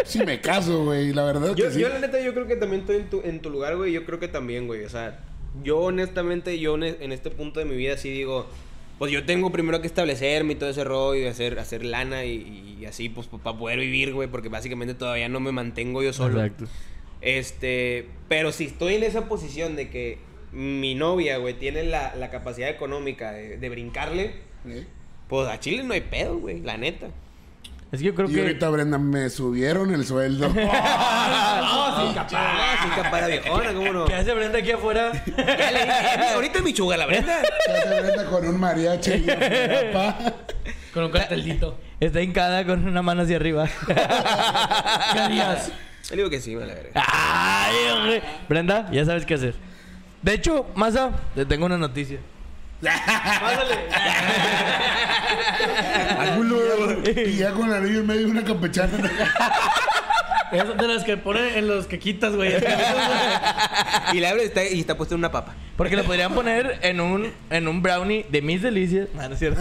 sí me caso, güey. La verdad Yo, que sí. yo, la neta, yo creo que también estoy en tu, en tu lugar, güey. Yo creo que también, güey. O sea, yo honestamente, yo en este punto de mi vida sí digo, pues yo tengo primero que establecerme y todo ese rollo y hacer, hacer lana y, y así, pues para poder vivir, güey. Porque básicamente todavía no me mantengo yo solo. Exacto. Este, pero si estoy en esa posición de que mi novia, güey, tiene la, la capacidad económica de, de brincarle, ¿Eh? pues a Chile no hay pedo, güey, la neta. Es que yo creo Y que. ahorita, Brenda, me subieron el sueldo. No, sí, capaz, sí, capaz, viejona, ¿cómo no? ¿Qué hace Brenda aquí afuera? Ya le dije, "Eh, ahorita es mi chuga, la verdad. Se hace Brenda con un mariachi y afuera, pa. Con un cartelito. Está hincada con una mano hacia arriba. ¿Qué harías? Le digo que sí, me la verga. Ay, hombre. Brenda, ya sabes qué hacer. De hecho, Masa, te tengo una noticia. Y ya con la anillo en medio de una campechana. Es de las que ponen en los que quitas, güey. Y le abre y está, y está puesto en una papa. Porque lo podrían poner en un, en un brownie de mis delicias. Ah, no es cierto.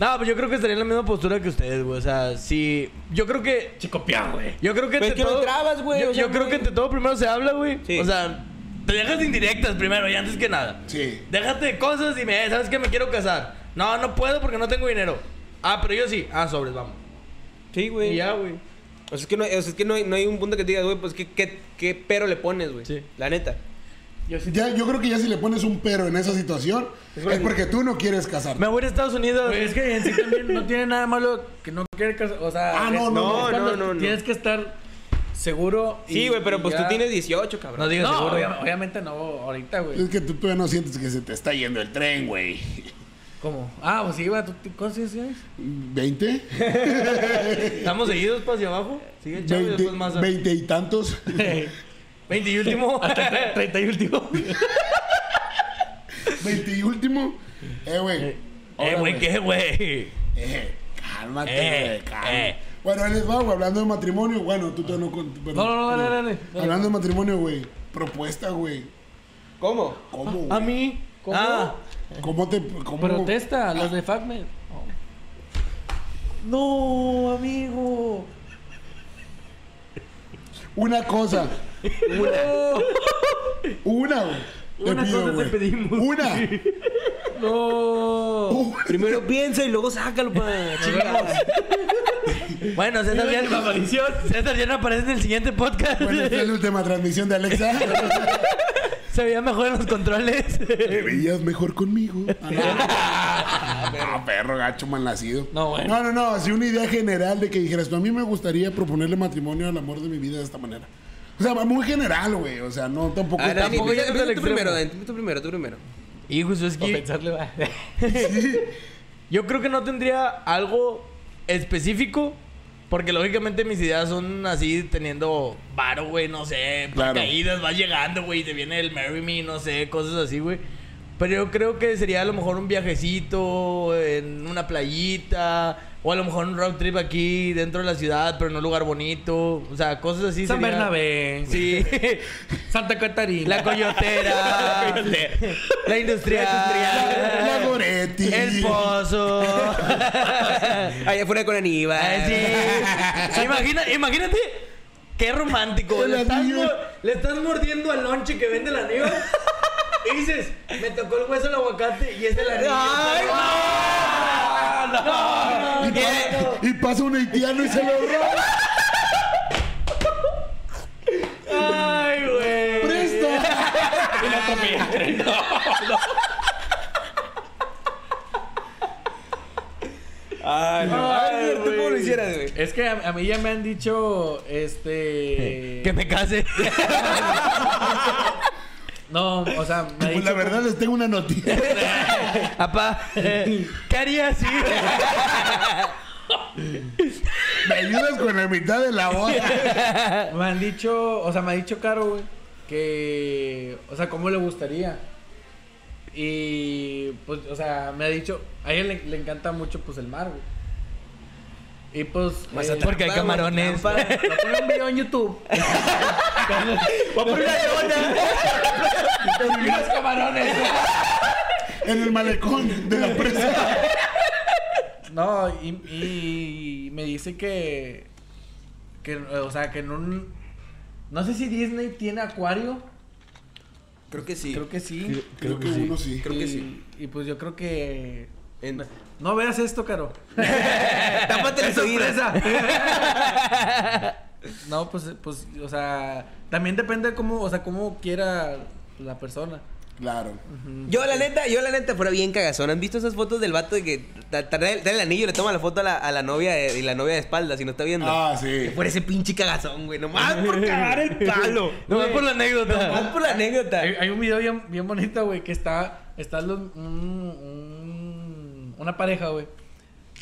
No, pues yo creo que estaría en la misma postura que ustedes, güey. O sea, sí. Yo creo que. Chico pián, güey. Yo creo que Pues entre que no todo. trabas, güey, Yo, o sea, yo creo güey. que entre todo primero se habla, güey. Sí. O sea, te dejas de indirectas primero y antes que nada. Sí. Déjate de cosas y me, ¿sabes que Me quiero casar. No, no puedo porque no tengo dinero. Ah, pero yo sí. Ah, sobres, vamos. Sí, güey. Y ya, güey. O sea, es que no, o sea, es que no, hay, no hay un punto que te digas, güey, pues ¿qué, qué, qué pero le pones, güey. Sí. La neta. Yo sí. Ya, yo creo que ya si le pones un pero en esa situación, es porque tú no quieres casarte. Me voy a Estados Unidos. Güey, es que en sí también no tiene nada malo que no quiere casar. O sea, Ah, no, es- no, no, no, no. Tienes que estar seguro. Sí, güey, pero pues ya- tú tienes 18, cabrón. No digas No, seguro. obvia- obviamente no, ahorita, güey. Es que tú todavía no sientes que se te está yendo el tren, güey. ¿Cómo? Ah, pues sí, güey, ¿tú cuántos años tienes? ¿20? ¿Estamos seguidos para hacia abajo? Sigue el chavo y después más. a- ¿Veinte y tantos? 20 y último. 30 y último. ¿Veinte y último? Eh, güey. eh, Ahora, güey, ¿qué, güey? Eh, cálmate, Eh, güey, cálmate. eh. Bueno, les va, güey, hablando de matrimonio. Bueno, tú todavía no... con- perdón, No, no, no, dale, dale, dale. Hablando de matrimonio, güey. Propuesta, güey. ¿Cómo? ¿Cómo, güey? A mí. ¿Cómo? Ah. ¿Cómo te... Cómo... Protesta, los de FACMED. No, amigo. Una cosa. Una. Una, güey. Una pido, cosa te pedimos. Una. No. Primero piensa y luego sácalo para chingados. Bueno, César ya, La maldición. César ya no aparece en el siguiente podcast. Bueno, esta es la última transmisión de Alexa. Se veía mejor en los controles. Te veías mejor conmigo. Ah, no. No, perro, gacho, mal nacido. No, bueno. No, no, no. Así una idea general de que dijeras, tú a mí me gustaría proponerle matrimonio al amor de mi vida de esta manera. O sea, muy general, güey. O sea, no tampoco. Dani, Tampoco empieza tú primero. Dani. Tú primero, tú primero. Hijo, eso es que pensarle, va. yo creo que no tendría algo específico. Porque lógicamente mis ideas son así, teniendo varo, güey, no sé, Claro. caídas, vas llegando, güey, te viene el Marry Me, no sé, cosas así, güey. Pero yo creo que sería a lo mejor un viajecito en una playita, o a lo mejor un road trip aquí dentro de la ciudad, pero en un lugar bonito. O sea, cosas así. San sería- Bernabé. Sí. Santa Catarina. La coyotera. la industrial. La, la Goretti. El pozo. Allá afuera con Aníbal. Ah, sí. Imagina- imagínate. Qué romántico. Le estás, le mordiendo al lonche que vende la nieve. Y dices, me tocó el hueso del aguacate y es el anillo. Ay, no, no, Y, no, pa- y pasa un haitiano y se lo roba. Ay, güey. ¡Presta! Ay, no. Ay, ¿tú cómo lo hicieras, güey? Es que a, a mí ya me han dicho, este... Que me case. No, o sea, me ha Pues dicho... la verdad les tengo una noticia. Papá, ¿qué harías si? Me ayudas con la mitad de la boda. Me han dicho, o sea, me ha dicho Caro, güey, que, o sea, cómo le gustaría. Y, pues, o sea, me ha dicho, a ella le, le encanta mucho, pues, el mar, güey. Y, pues, eh, Porque hay camarones. voy a poner un video en YouTube. Voy a poner una lona. Unos camarones. En el malecón de la presa. No, y, y me dice que, que, o sea, que en un, no sé si Disney tiene acuario. Creo que sí. Creo que sí. Creo que uno sí. Creo que Y- sí. Y pues yo creo que... En- No veas esto, Caro. Tápate los oídos. no, pues, pues, o sea, también depende de cómo, o sea, cómo quiera la persona. Claro. Yo, la neta, yo, la neta, fuera bien cagazón. ¿Han visto esas fotos del vato de que tra- trae, el anillo y le toma la foto a la, a la novia de- y la novia de espaldas si no está viendo? Ah, Que sí. fuera ese pinche cagazón, güey. Nomás por cagar el palo. No más por la anécdota. Nomás por la anécdota. Hay, hay un video bien, bien bonito, güey, que está, están los, un- un- una pareja, güey,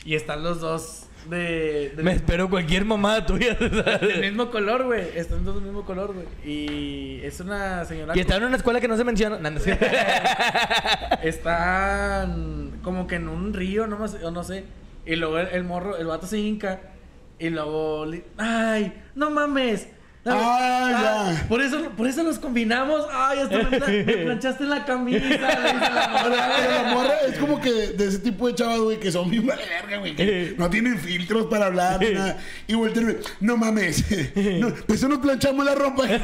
y están los dos de, Me espero cualquier mamada tuya. del mismo color, güey, están dos del mismo color, güey, y es una señora... Y están en una escuela que no se menciona. No, no sé. están como que en un río, no, más, o no sé. Y luego el, el morro, el vato se hinca. Y luego, ay, no mames. Ah, ya. Por eso, por eso nos combinamos. Ay, hasta me, me planchaste la camisa. le dice la pero la morra. morra es como que de, de ese tipo de chavas, güey, que son bien vale verga, güey, que no tienen filtros para hablar ni nada. Y voltean, güey, no mames, no, pues eso nos planchamos la ropa.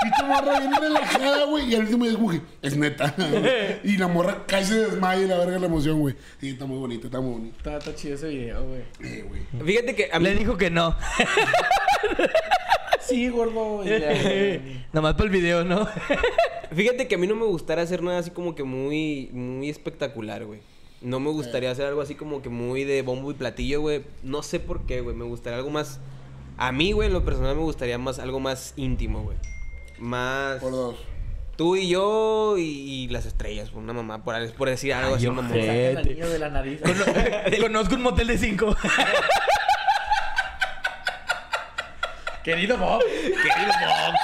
Y tu morra bien relajada, güey, y al último es como que, es neta. güey. Y la morra cae se desmaya y la verga la emoción, güey. Sí, está muy bonito, está muy bonito. Está, está chido ese video, güey. Eh, güey. Fíjate que a mí Le dijo que no. Sí, gordo. y ya, Nomás para el video, ¿no? Fíjate que a mí no me gustaría hacer nada así como que muy, muy espectacular, güey. No me gustaría hacer algo así como que muy de bombo y platillo, güey. No sé por qué, güey. Me gustaría algo más... A mí, güey, en lo personal me gustaría más algo más íntimo, güey. Más... Por dos. Tú y yo y, y las estrellas, una mamá, por, por decir algo así, una mamá. Conozco un motel de cinco. Querido Bob. Querido Bob.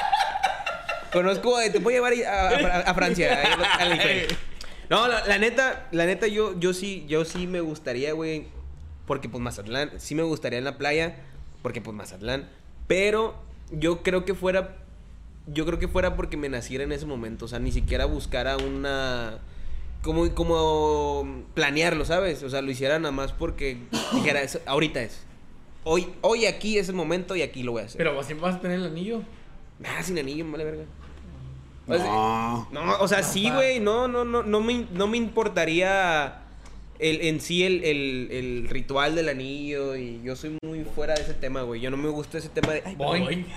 Conozco, eh, te llevar a, a- a Francia. ahí al- al Eiffel. No, la, la neta, la neta, yo, yo sí, yo sí me gustaría, güey. Porque pues Mazatlán, sí me gustaría en la playa. Porque pues Mazatlán. Pero yo creo que fuera. Yo creo que fuera porque me naciera en ese momento. O sea, ni siquiera buscara una. Como, como planearlo, ¿sabes? O sea, lo hiciera nada más porque dijera, "Es- ahorita es. Hoy, hoy aquí es el momento y aquí lo voy a hacer. Pero vos siempre vas a tener el anillo. Ah, sin anillo, me vale verga. O sea, No. no, o sea, sí, güey, no, no, no, no me, no me importaría el, en sí el, el, el ritual del anillo y yo soy muy fuera de ese tema, güey. Yo no me gusta ese tema de... Ay, Voy.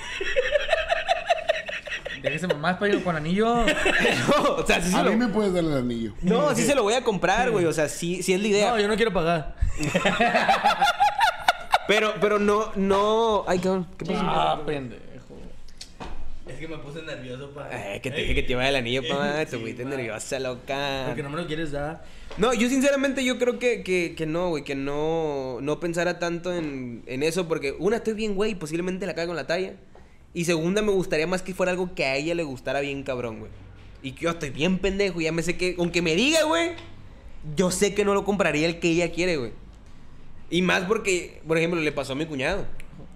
Déjese mamás para ir con anillo. no, o sea, sí se A lo... mí me puedes dar el anillo. No, sí se lo voy a comprar, güey. O sea, sí, sí es la idea. No, yo no quiero pagar. Pero, pero no, no... Ay, cabrón, ¿qué pasó? Ah, pendejo. Es que me puse nervioso, pa. Ay, que te dije que te iba el anillo, pa. Te fuiste nerviosa, loca. Porque no me lo quieres dar. No, yo sinceramente yo creo que, que, que no, güey, que no, no pensara tanto en, en eso porque una, estoy bien, güey, posiblemente la cago con la talla. Y segunda, me gustaría más que fuera algo que a ella le gustara bien cabrón, güey. Y que yo estoy bien pendejo, y ya me sé que, aunque me diga, güey, yo sé que no lo compraría el que ella quiere, güey. Y más porque, por ejemplo, le pasó a mi cuñado.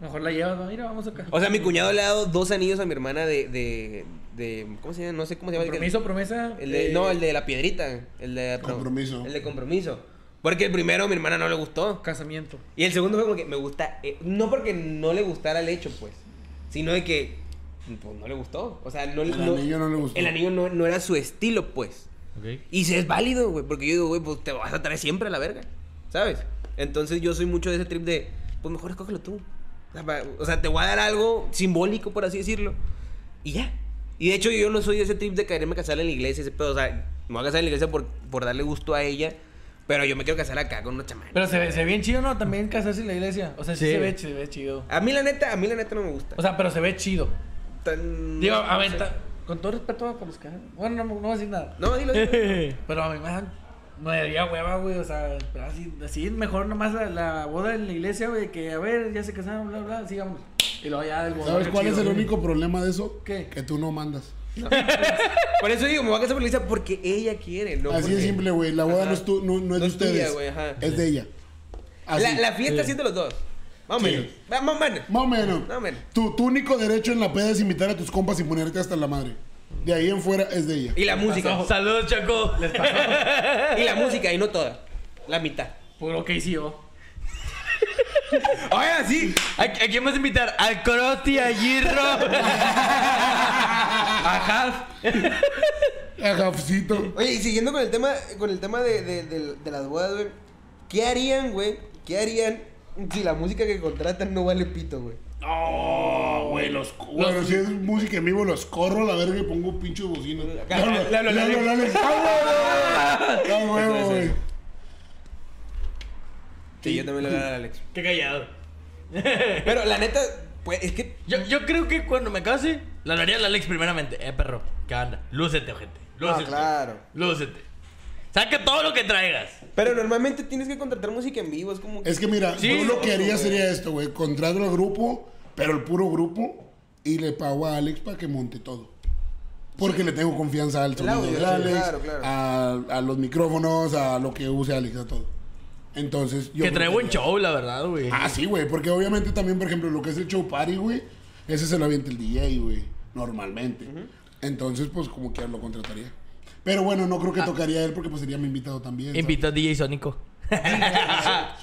Mejor la llevas, ¿no? mira, vamos acá. O sea, mi cuñado le ha dado dos anillos a mi hermana de, de, de ¿cómo se llama? No sé cómo se llama. el Compromiso, promesa. el de, eh, no, el de la piedrita. El de Compromiso. El de compromiso. Porque el primero a mi hermana no le gustó. Casamiento. Y el segundo fue como que me gusta. eh, no porque no le gustara el hecho, pues. Sino de que. Pues no le gustó. O sea, no El anillo no le gustó. El anillo no, no era su estilo, pues. Ok. Y si es válido, güey. Porque yo digo, güey, pues te vas a traer siempre a la verga. ¿Sabes? Entonces yo soy mucho de ese trip de. Pues mejor escógelo tú. O sea, te voy a dar algo simbólico, por así decirlo. Y ya. Y de hecho, yo no soy de ese trip de quererme casar en la iglesia, ese pedo. O sea, me voy a casar en la iglesia por, por darle gusto a ella. Pero yo me quiero casar acá con una chamana. Pero se ve, se ve bien chido, ¿no? También casarse en la iglesia. O sea, sí, Sí. se, ve, se ve chido. A mí la neta, a mí la neta no me gusta. O sea, pero se ve chido. Tan- Digo, a no ver, sé. ta- con todo respeto a los que... Bueno, no, no voy a decir nada. No, dilo, dilo. Pero a mí me dan... Me daría hueva, güey. O sea, así, así es mejor nomás la, la boda en la iglesia, güey. Que a ver, ya se casaron, bla, bla, sigamos. Y luego ya del. ¿Sabes cuál es el único problema de eso? ¿Qué? Que tú no mandas. Por eso digo, me voy a casar por la iglesia porque ella quiere, ¿no? Así porque- de simple, güey. La boda Ajá. no es, tu- no, no es No de es tuya, ustedes. güey, ajá. Es de ella. Así. La, la fiesta sí es de los dos. Más o Sí. menos. Va, Más o menos. Más o menos. Más o menos. Tu, tu único derecho en la peda es invitar a tus compas y ponerte hasta la madre. De ahí en fuera es de ella. Y la música. Saludos, Chaco. Les pasó. Y la música, y no toda. La mitad. Puro yo. Oiga, sí. ¿A, a quién vas a invitar? Al Crosti, a Girro. Ajá. Ajafcito. Oye, y siguiendo con el tema, con el tema de, de, de- de las bodas, güey. ¿Qué harían, güey? ¿Qué harían si la música que contratan no vale pito, güey? No, güey, los. Bueno, si es música en vivo, los corro a la verga y pongo pinche bocina. Alex. ¡Ah, huevo! ¡Ah, güey! Sí, yo también le voy a dar a Alex. Qué callado. Pero la neta, pues es que. Yo, yo creo que cuando me case, le hablaría al Alex primeramente. Eh, perro, ¿qué onda? Lúcete, gente. Lúcete. claro. Lúcete. Saca todo lo que traigas. Pero normalmente tienes que contratar música en vivo, es como. Es que mira, Sí, yo lo que haría güey. sería esto, güey. Contrato al grupo, pero el puro grupo, y le pago a Alex para que monte todo. Porque le tengo confianza al sonido audio, de sí, Alex, claro, claro. A, a los micrófonos, a lo que use Alex, a todo. Entonces, yo. que trae buen show, la verdad, güey. Ah, sí, güey, porque obviamente también, por ejemplo, lo que es el show party, güey, ese se lo avienta el DJ, güey, normalmente. Entonces, pues como que lo contrataría. Pero bueno, no creo que tocaría él porque pues sería mi invitado también. Invita a DJ Sónico. Se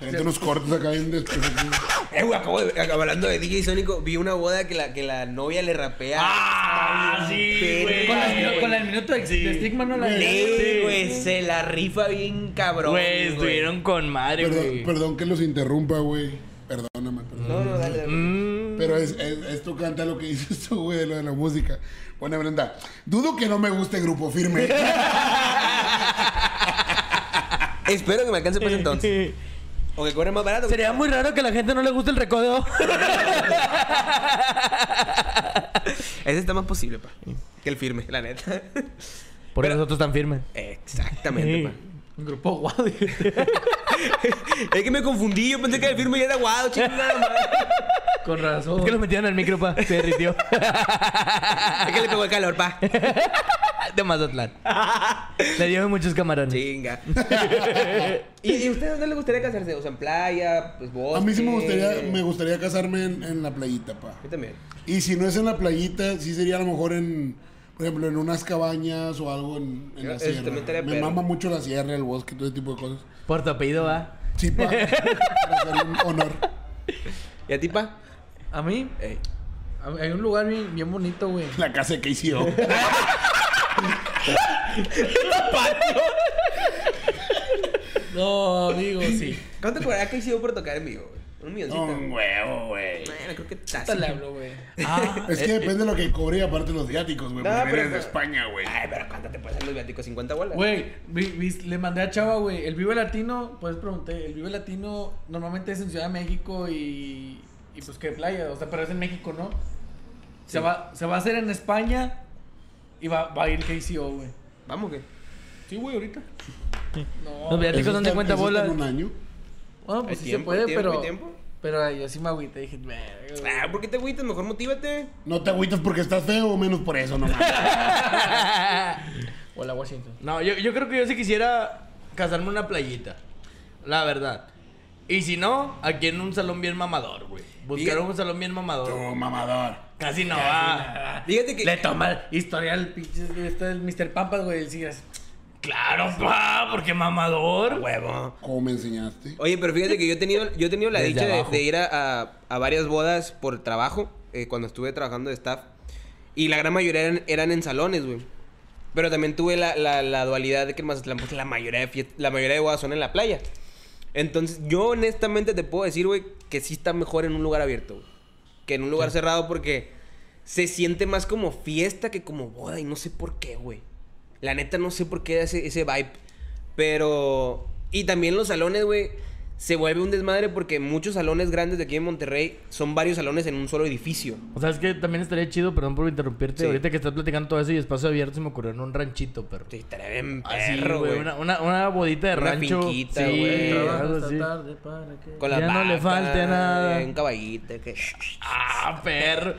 avienta unos cortos acá bien después. Eh, güey, acabo de, hablando de DJ Sónico, vi una boda que la, que la novia le rapea. ¡Ah! Sí, güey. Con, la, minu- con el minuto de, de estigma no la Sí, güey, se la rifa bien cabrón. Güey, estuvieron con madre, Perdón, güey. perdón que los interrumpa, güey. Perdóname, perdón. No, no, dale, dale. Mm. Pero es, es- esto canta lo que dices tú, güey, de lo de la música. Pone Brenda. Dudo que no me guste Grupo Firme. Espero que me alcance pues entonces. O que cobre más barato. Sería muy raro que a la gente no le guste el recodo. Ese está más posible, pa. Que el firme, la neta. Por eso nosotros tan firmes. Exactamente, pa. Un grupo guau. Es que me confundí, yo pensé que el firme ya era guado, chingada madre. Con razón. Es que lo metieron en el micro, pa. Se derritió. Es que le pegó el calor, pa. De Mazatlán. Le dio muchos camarones. Chinga. ¿Y, ¿Y a usted dónde le gustaría casarse? O sea, en playa, pues bosque. A mí sí me gustaría, me gustaría casarme en, en la playita, pa. Mí también. Y si no es en la playita, sí sería a lo mejor en, por ejemplo, en unas cabañas o algo en, en la sierra. Me mama mucho la sierra, el bosque, todo ese tipo de cosas. Por tu apellido, va. Sí, pa. para hacerle un honor. ¿Y a ti, pa? A mí, Ey. hay un lugar bien, bien bonito, güey. La casa de KCO. No, amigo, sí. ¿Cuánto cobrará que hicieron por tocar en vivo, güey? Un milloncito. Un huevo, güey. Bueno, creo que Hasta le hablo, güey. Ah, Es que depende de lo que cobre y aparte los viáticos, güey. No, porque vienes de España, güey. Ay, pero ¿cuánto te hacer los viáticos? ¿50 bolas? Güey, vi- vi- le mandé a Chava, güey. El Vive Latino, pues pregunté, el Vive Latino normalmente es en Ciudad de México y. Y pues que playa, o sea, pero es en México, ¿no? Se, va, se va a hacer en España y va, va a ir KCO, güey. Vamos, ¿qué? Sí, güey, ahorita. No, Los viáticos son de está- 50 eso está bolas. un año. Bueno, ¿Hay pues sí se puede, tiempo, pero. tiempo? Pero yo sí me agüité, dije. Ah, ¿por qué te agüitas? Mejor motívate. No te agüitas porque estás feo o menos por eso, nomás. Hola, Washington. No, yo, yo creo que yo sí quisiera casarme una playita. La verdad. Y si no, aquí en un salón bien mamador, güey. Buscar un salón bien mamador. Tú, mamador. Casi no va. Fíjate que. Le toma historial, pinche, este el Mr. Pampas, güey. Sí, es- Claro, pa, porque mamador. Huevo. ¿Cómo me enseñaste? Oye, pero fíjate que yo he tenido, yo he tenido la Desde dicha de, abajo. de ir a, a- a varias bodas por trabajo, eh, cuando estuve trabajando de staff. Y la gran mayoría eran, eran en salones, güey. Pero también tuve la, la- la dualidad de que en Mazatlán, pues la mayoría de fiest- la mayoría de bodas son en la playa. Entonces, yo honestamente te puedo decir, güey, que sí está mejor en un lugar abierto, güey. Que en un lugar cerrado porque se siente más como fiesta que como boda y no sé por qué, güey. La neta no sé por qué da ese, ese vibe. Pero... Y también los salones, güey, se vuelve un desmadre porque muchos salones grandes de aquí en Monterrey son varios salones en un solo edificio. O sea, es que también estaría chido, perdón por interrumpirte. Sí. Ahorita que estás platicando todo eso y espacio abierto, se me ocurrió en un ranchito, perro. Sí, estaría bien perro, güey. Una, una, una bodita de Una rancho. finquita, sí, güey. Así. tarde para que- Con la Ya no le falte nada. Un caballito. Que... Ah, perro.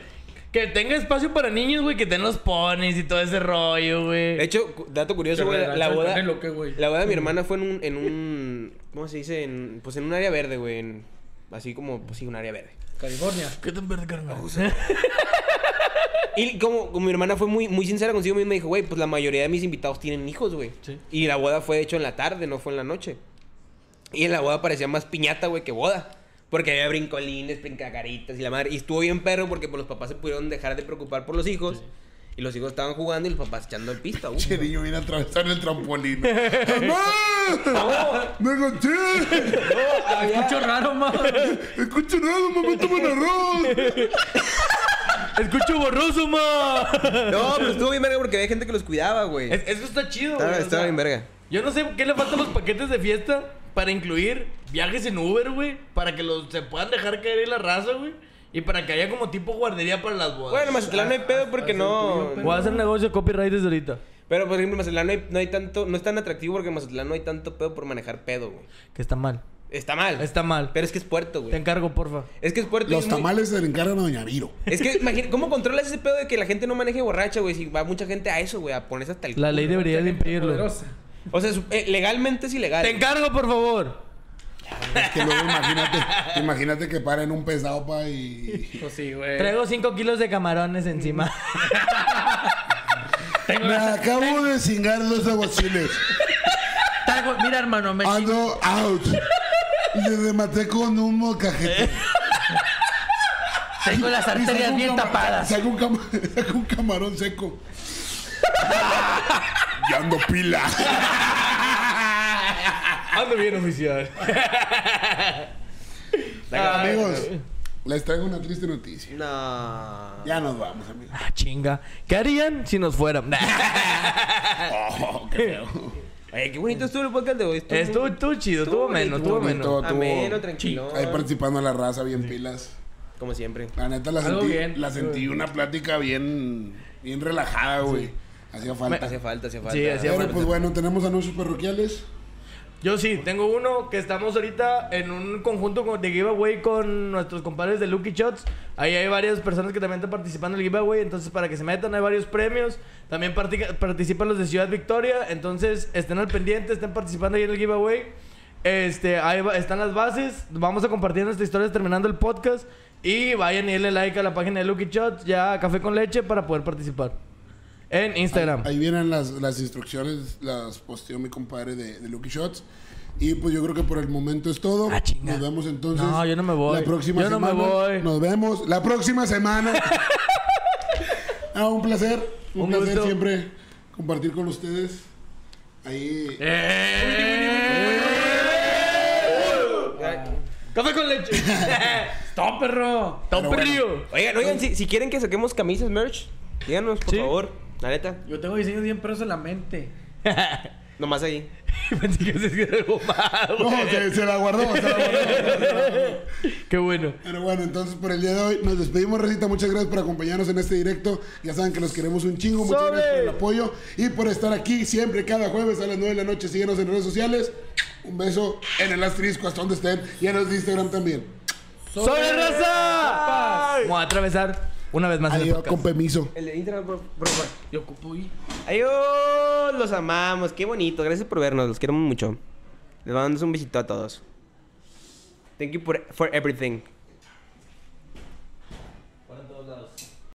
Que tenga espacio para niños, güey, que tengan los ponis y todo ese rollo, güey. De hecho, dato curioso, güey. La boda... La boda de mi hermana fue en un... En un ¿Cómo se dice? En, pues en un área verde, güey. en- así como... Pues sí, un área verde. California. ¿Qué tan verde, carnal? Y como, como mi hermana fue muy, muy sincera consigo misma, me dijo, güey, pues la mayoría de mis invitados tienen hijos, güey. Sí. Y la boda fue, de hecho, en la tarde, no fue en la noche. Y en la boda parecía más piñata, güey, que boda. Porque había brincolines, brincacaritas y la madre. Y estuvo bien perro porque pues, los papás se pudieron dejar de preocupar por los hijos. Y los hijos estaban jugando y los papás echando el pista, güey. Che, niño viene a atravesar el trampolín. ¡Mamá! ¡Me enganché! Escucho raro, man. ¡Escucho nada, mamá! ¡Toman arroz! ¡Escucho borroso, ma! No, pero estuvo bien verga porque había gente que los cuidaba, güey. Es- Eso está chido, güey. Estaba, o estaba bien verga. Yo no sé qué le faltan los paquetes de fiesta para incluir viajes en Uber, güey. Para que los, se puedan dejar caer en la raza, güey. Y para que haya como tipo guardería para las bodas. Bueno, Mazatlán no hay pedo porque no... Voy a hacer negocio de copyright desde ahorita. Pero, por ejemplo, en Mazatlán no hay, no hay tanto... No es tan atractivo porque en Mazatlán no hay tanto pedo por manejar pedo, güey. Que está mal. Está mal. Está mal. Pero es que es puerto, Te güey. encargo, porfa. Es que es puerto Los es muy- tamales se le encargan a Doña Viro. Es que, imagina, ¿cómo controlas ese pedo de que la gente no maneje borracha, güey? Si va mucha gente a eso, güey, a ponerse hasta el La culo. ley debería de impedirlo. Poderosa. O sea, eh, legalmente es ilegal. Te encargo, por favor. Es que luego imagínate, imagínate que paren un pesado pa y. Pues sí, güey. Traigo 5 kilos de camarones encima. Me acabo de cingar dos aguachiles. Traigo- Mira, hermano, me chingo. Ando out. Le rematé con un mocajete. Tengo las arterias bien tapadas. Saco un, saco un camarón seco. Ya ando pila. Ando bien oficial. Amigos, les traigo una triste noticia. No. Ya nos vamos, amigos. Ah, chinga. ¿Qué harían si nos fueran? Oh, qué feo. Oye, qué bonito estuvo el podcast de hoy. Estuvo, Estuvo, estuvo chido, estuvo menos, estuvo menos. Tuvo- ameno, tranquilo. Ahí participando la raza, bien pilas. Como siempre. La neta la Algo sentí, bien. la sentí una plática bien, bien relajada, güey. Hacía falta. Hacía falta, hacía falta. Sí, hacía Pero falta. pues bueno, tenemos anuncios parroquiales. Yo sí, tengo uno que estamos ahorita en un conjunto con- de giveaway con nuestros compadres de Lucky Shots. Ahí hay varias personas que también están participando en el giveaway, entonces para que se metan hay varios premios. También participan los de Ciudad Victoria, entonces estén al pendiente, estén participando ahí en el giveaway. Este, ahí va- están las bases. Vamos a compartir nuestras historias terminando el podcast. Y vayan y denle like a la página de Lucky Shots, ya Café con Leche, para poder participar. En Instagram. Ahí vienen las, las instrucciones, las posteó mi compadre de, de Lucky Shots. Y pues yo creo que por el momento es todo. Ah. Nos vemos entonces. No, yo no me voy. La próxima Yo no me semana. voy. Nos vemos la próxima semana. ah, un placer. Un, Un placer gusto. siempre compartir con ustedes. Ahí. Café con Leche. ¡Stop, perro! Top bueno. Río. Oigan, oigan, si, si quieren que saquemos camisas merch, díganos, por Sí. favor. La neta. Yo tengo diseños bien perros en la mente. Nomás ahí. Pensé que se era algo malo. No, se, se la guardó. se la guardó. Qué bueno. Pero bueno, entonces por el día de hoy nos despedimos, Recita. Muchas gracias por acompañarnos en este directo. Ya saben que los queremos un chingo. Muchas ¡Sobre! gracias por el apoyo y por estar aquí siempre, cada jueves a las 9 de la noche. Síguenos en redes sociales. Un beso en el asterisco hasta donde estén y en los de Instagram también. ¡Sobre raza! Vamos a atravesar una vez más Adiós, podcast. con permiso. El de Instagram, por, por favor. Yo ocupo ir. Adiós, los amamos. Qué bonito. Gracias por vernos. Los queremos mucho. Les mandamos un besito a todos. Thank you for, for everything.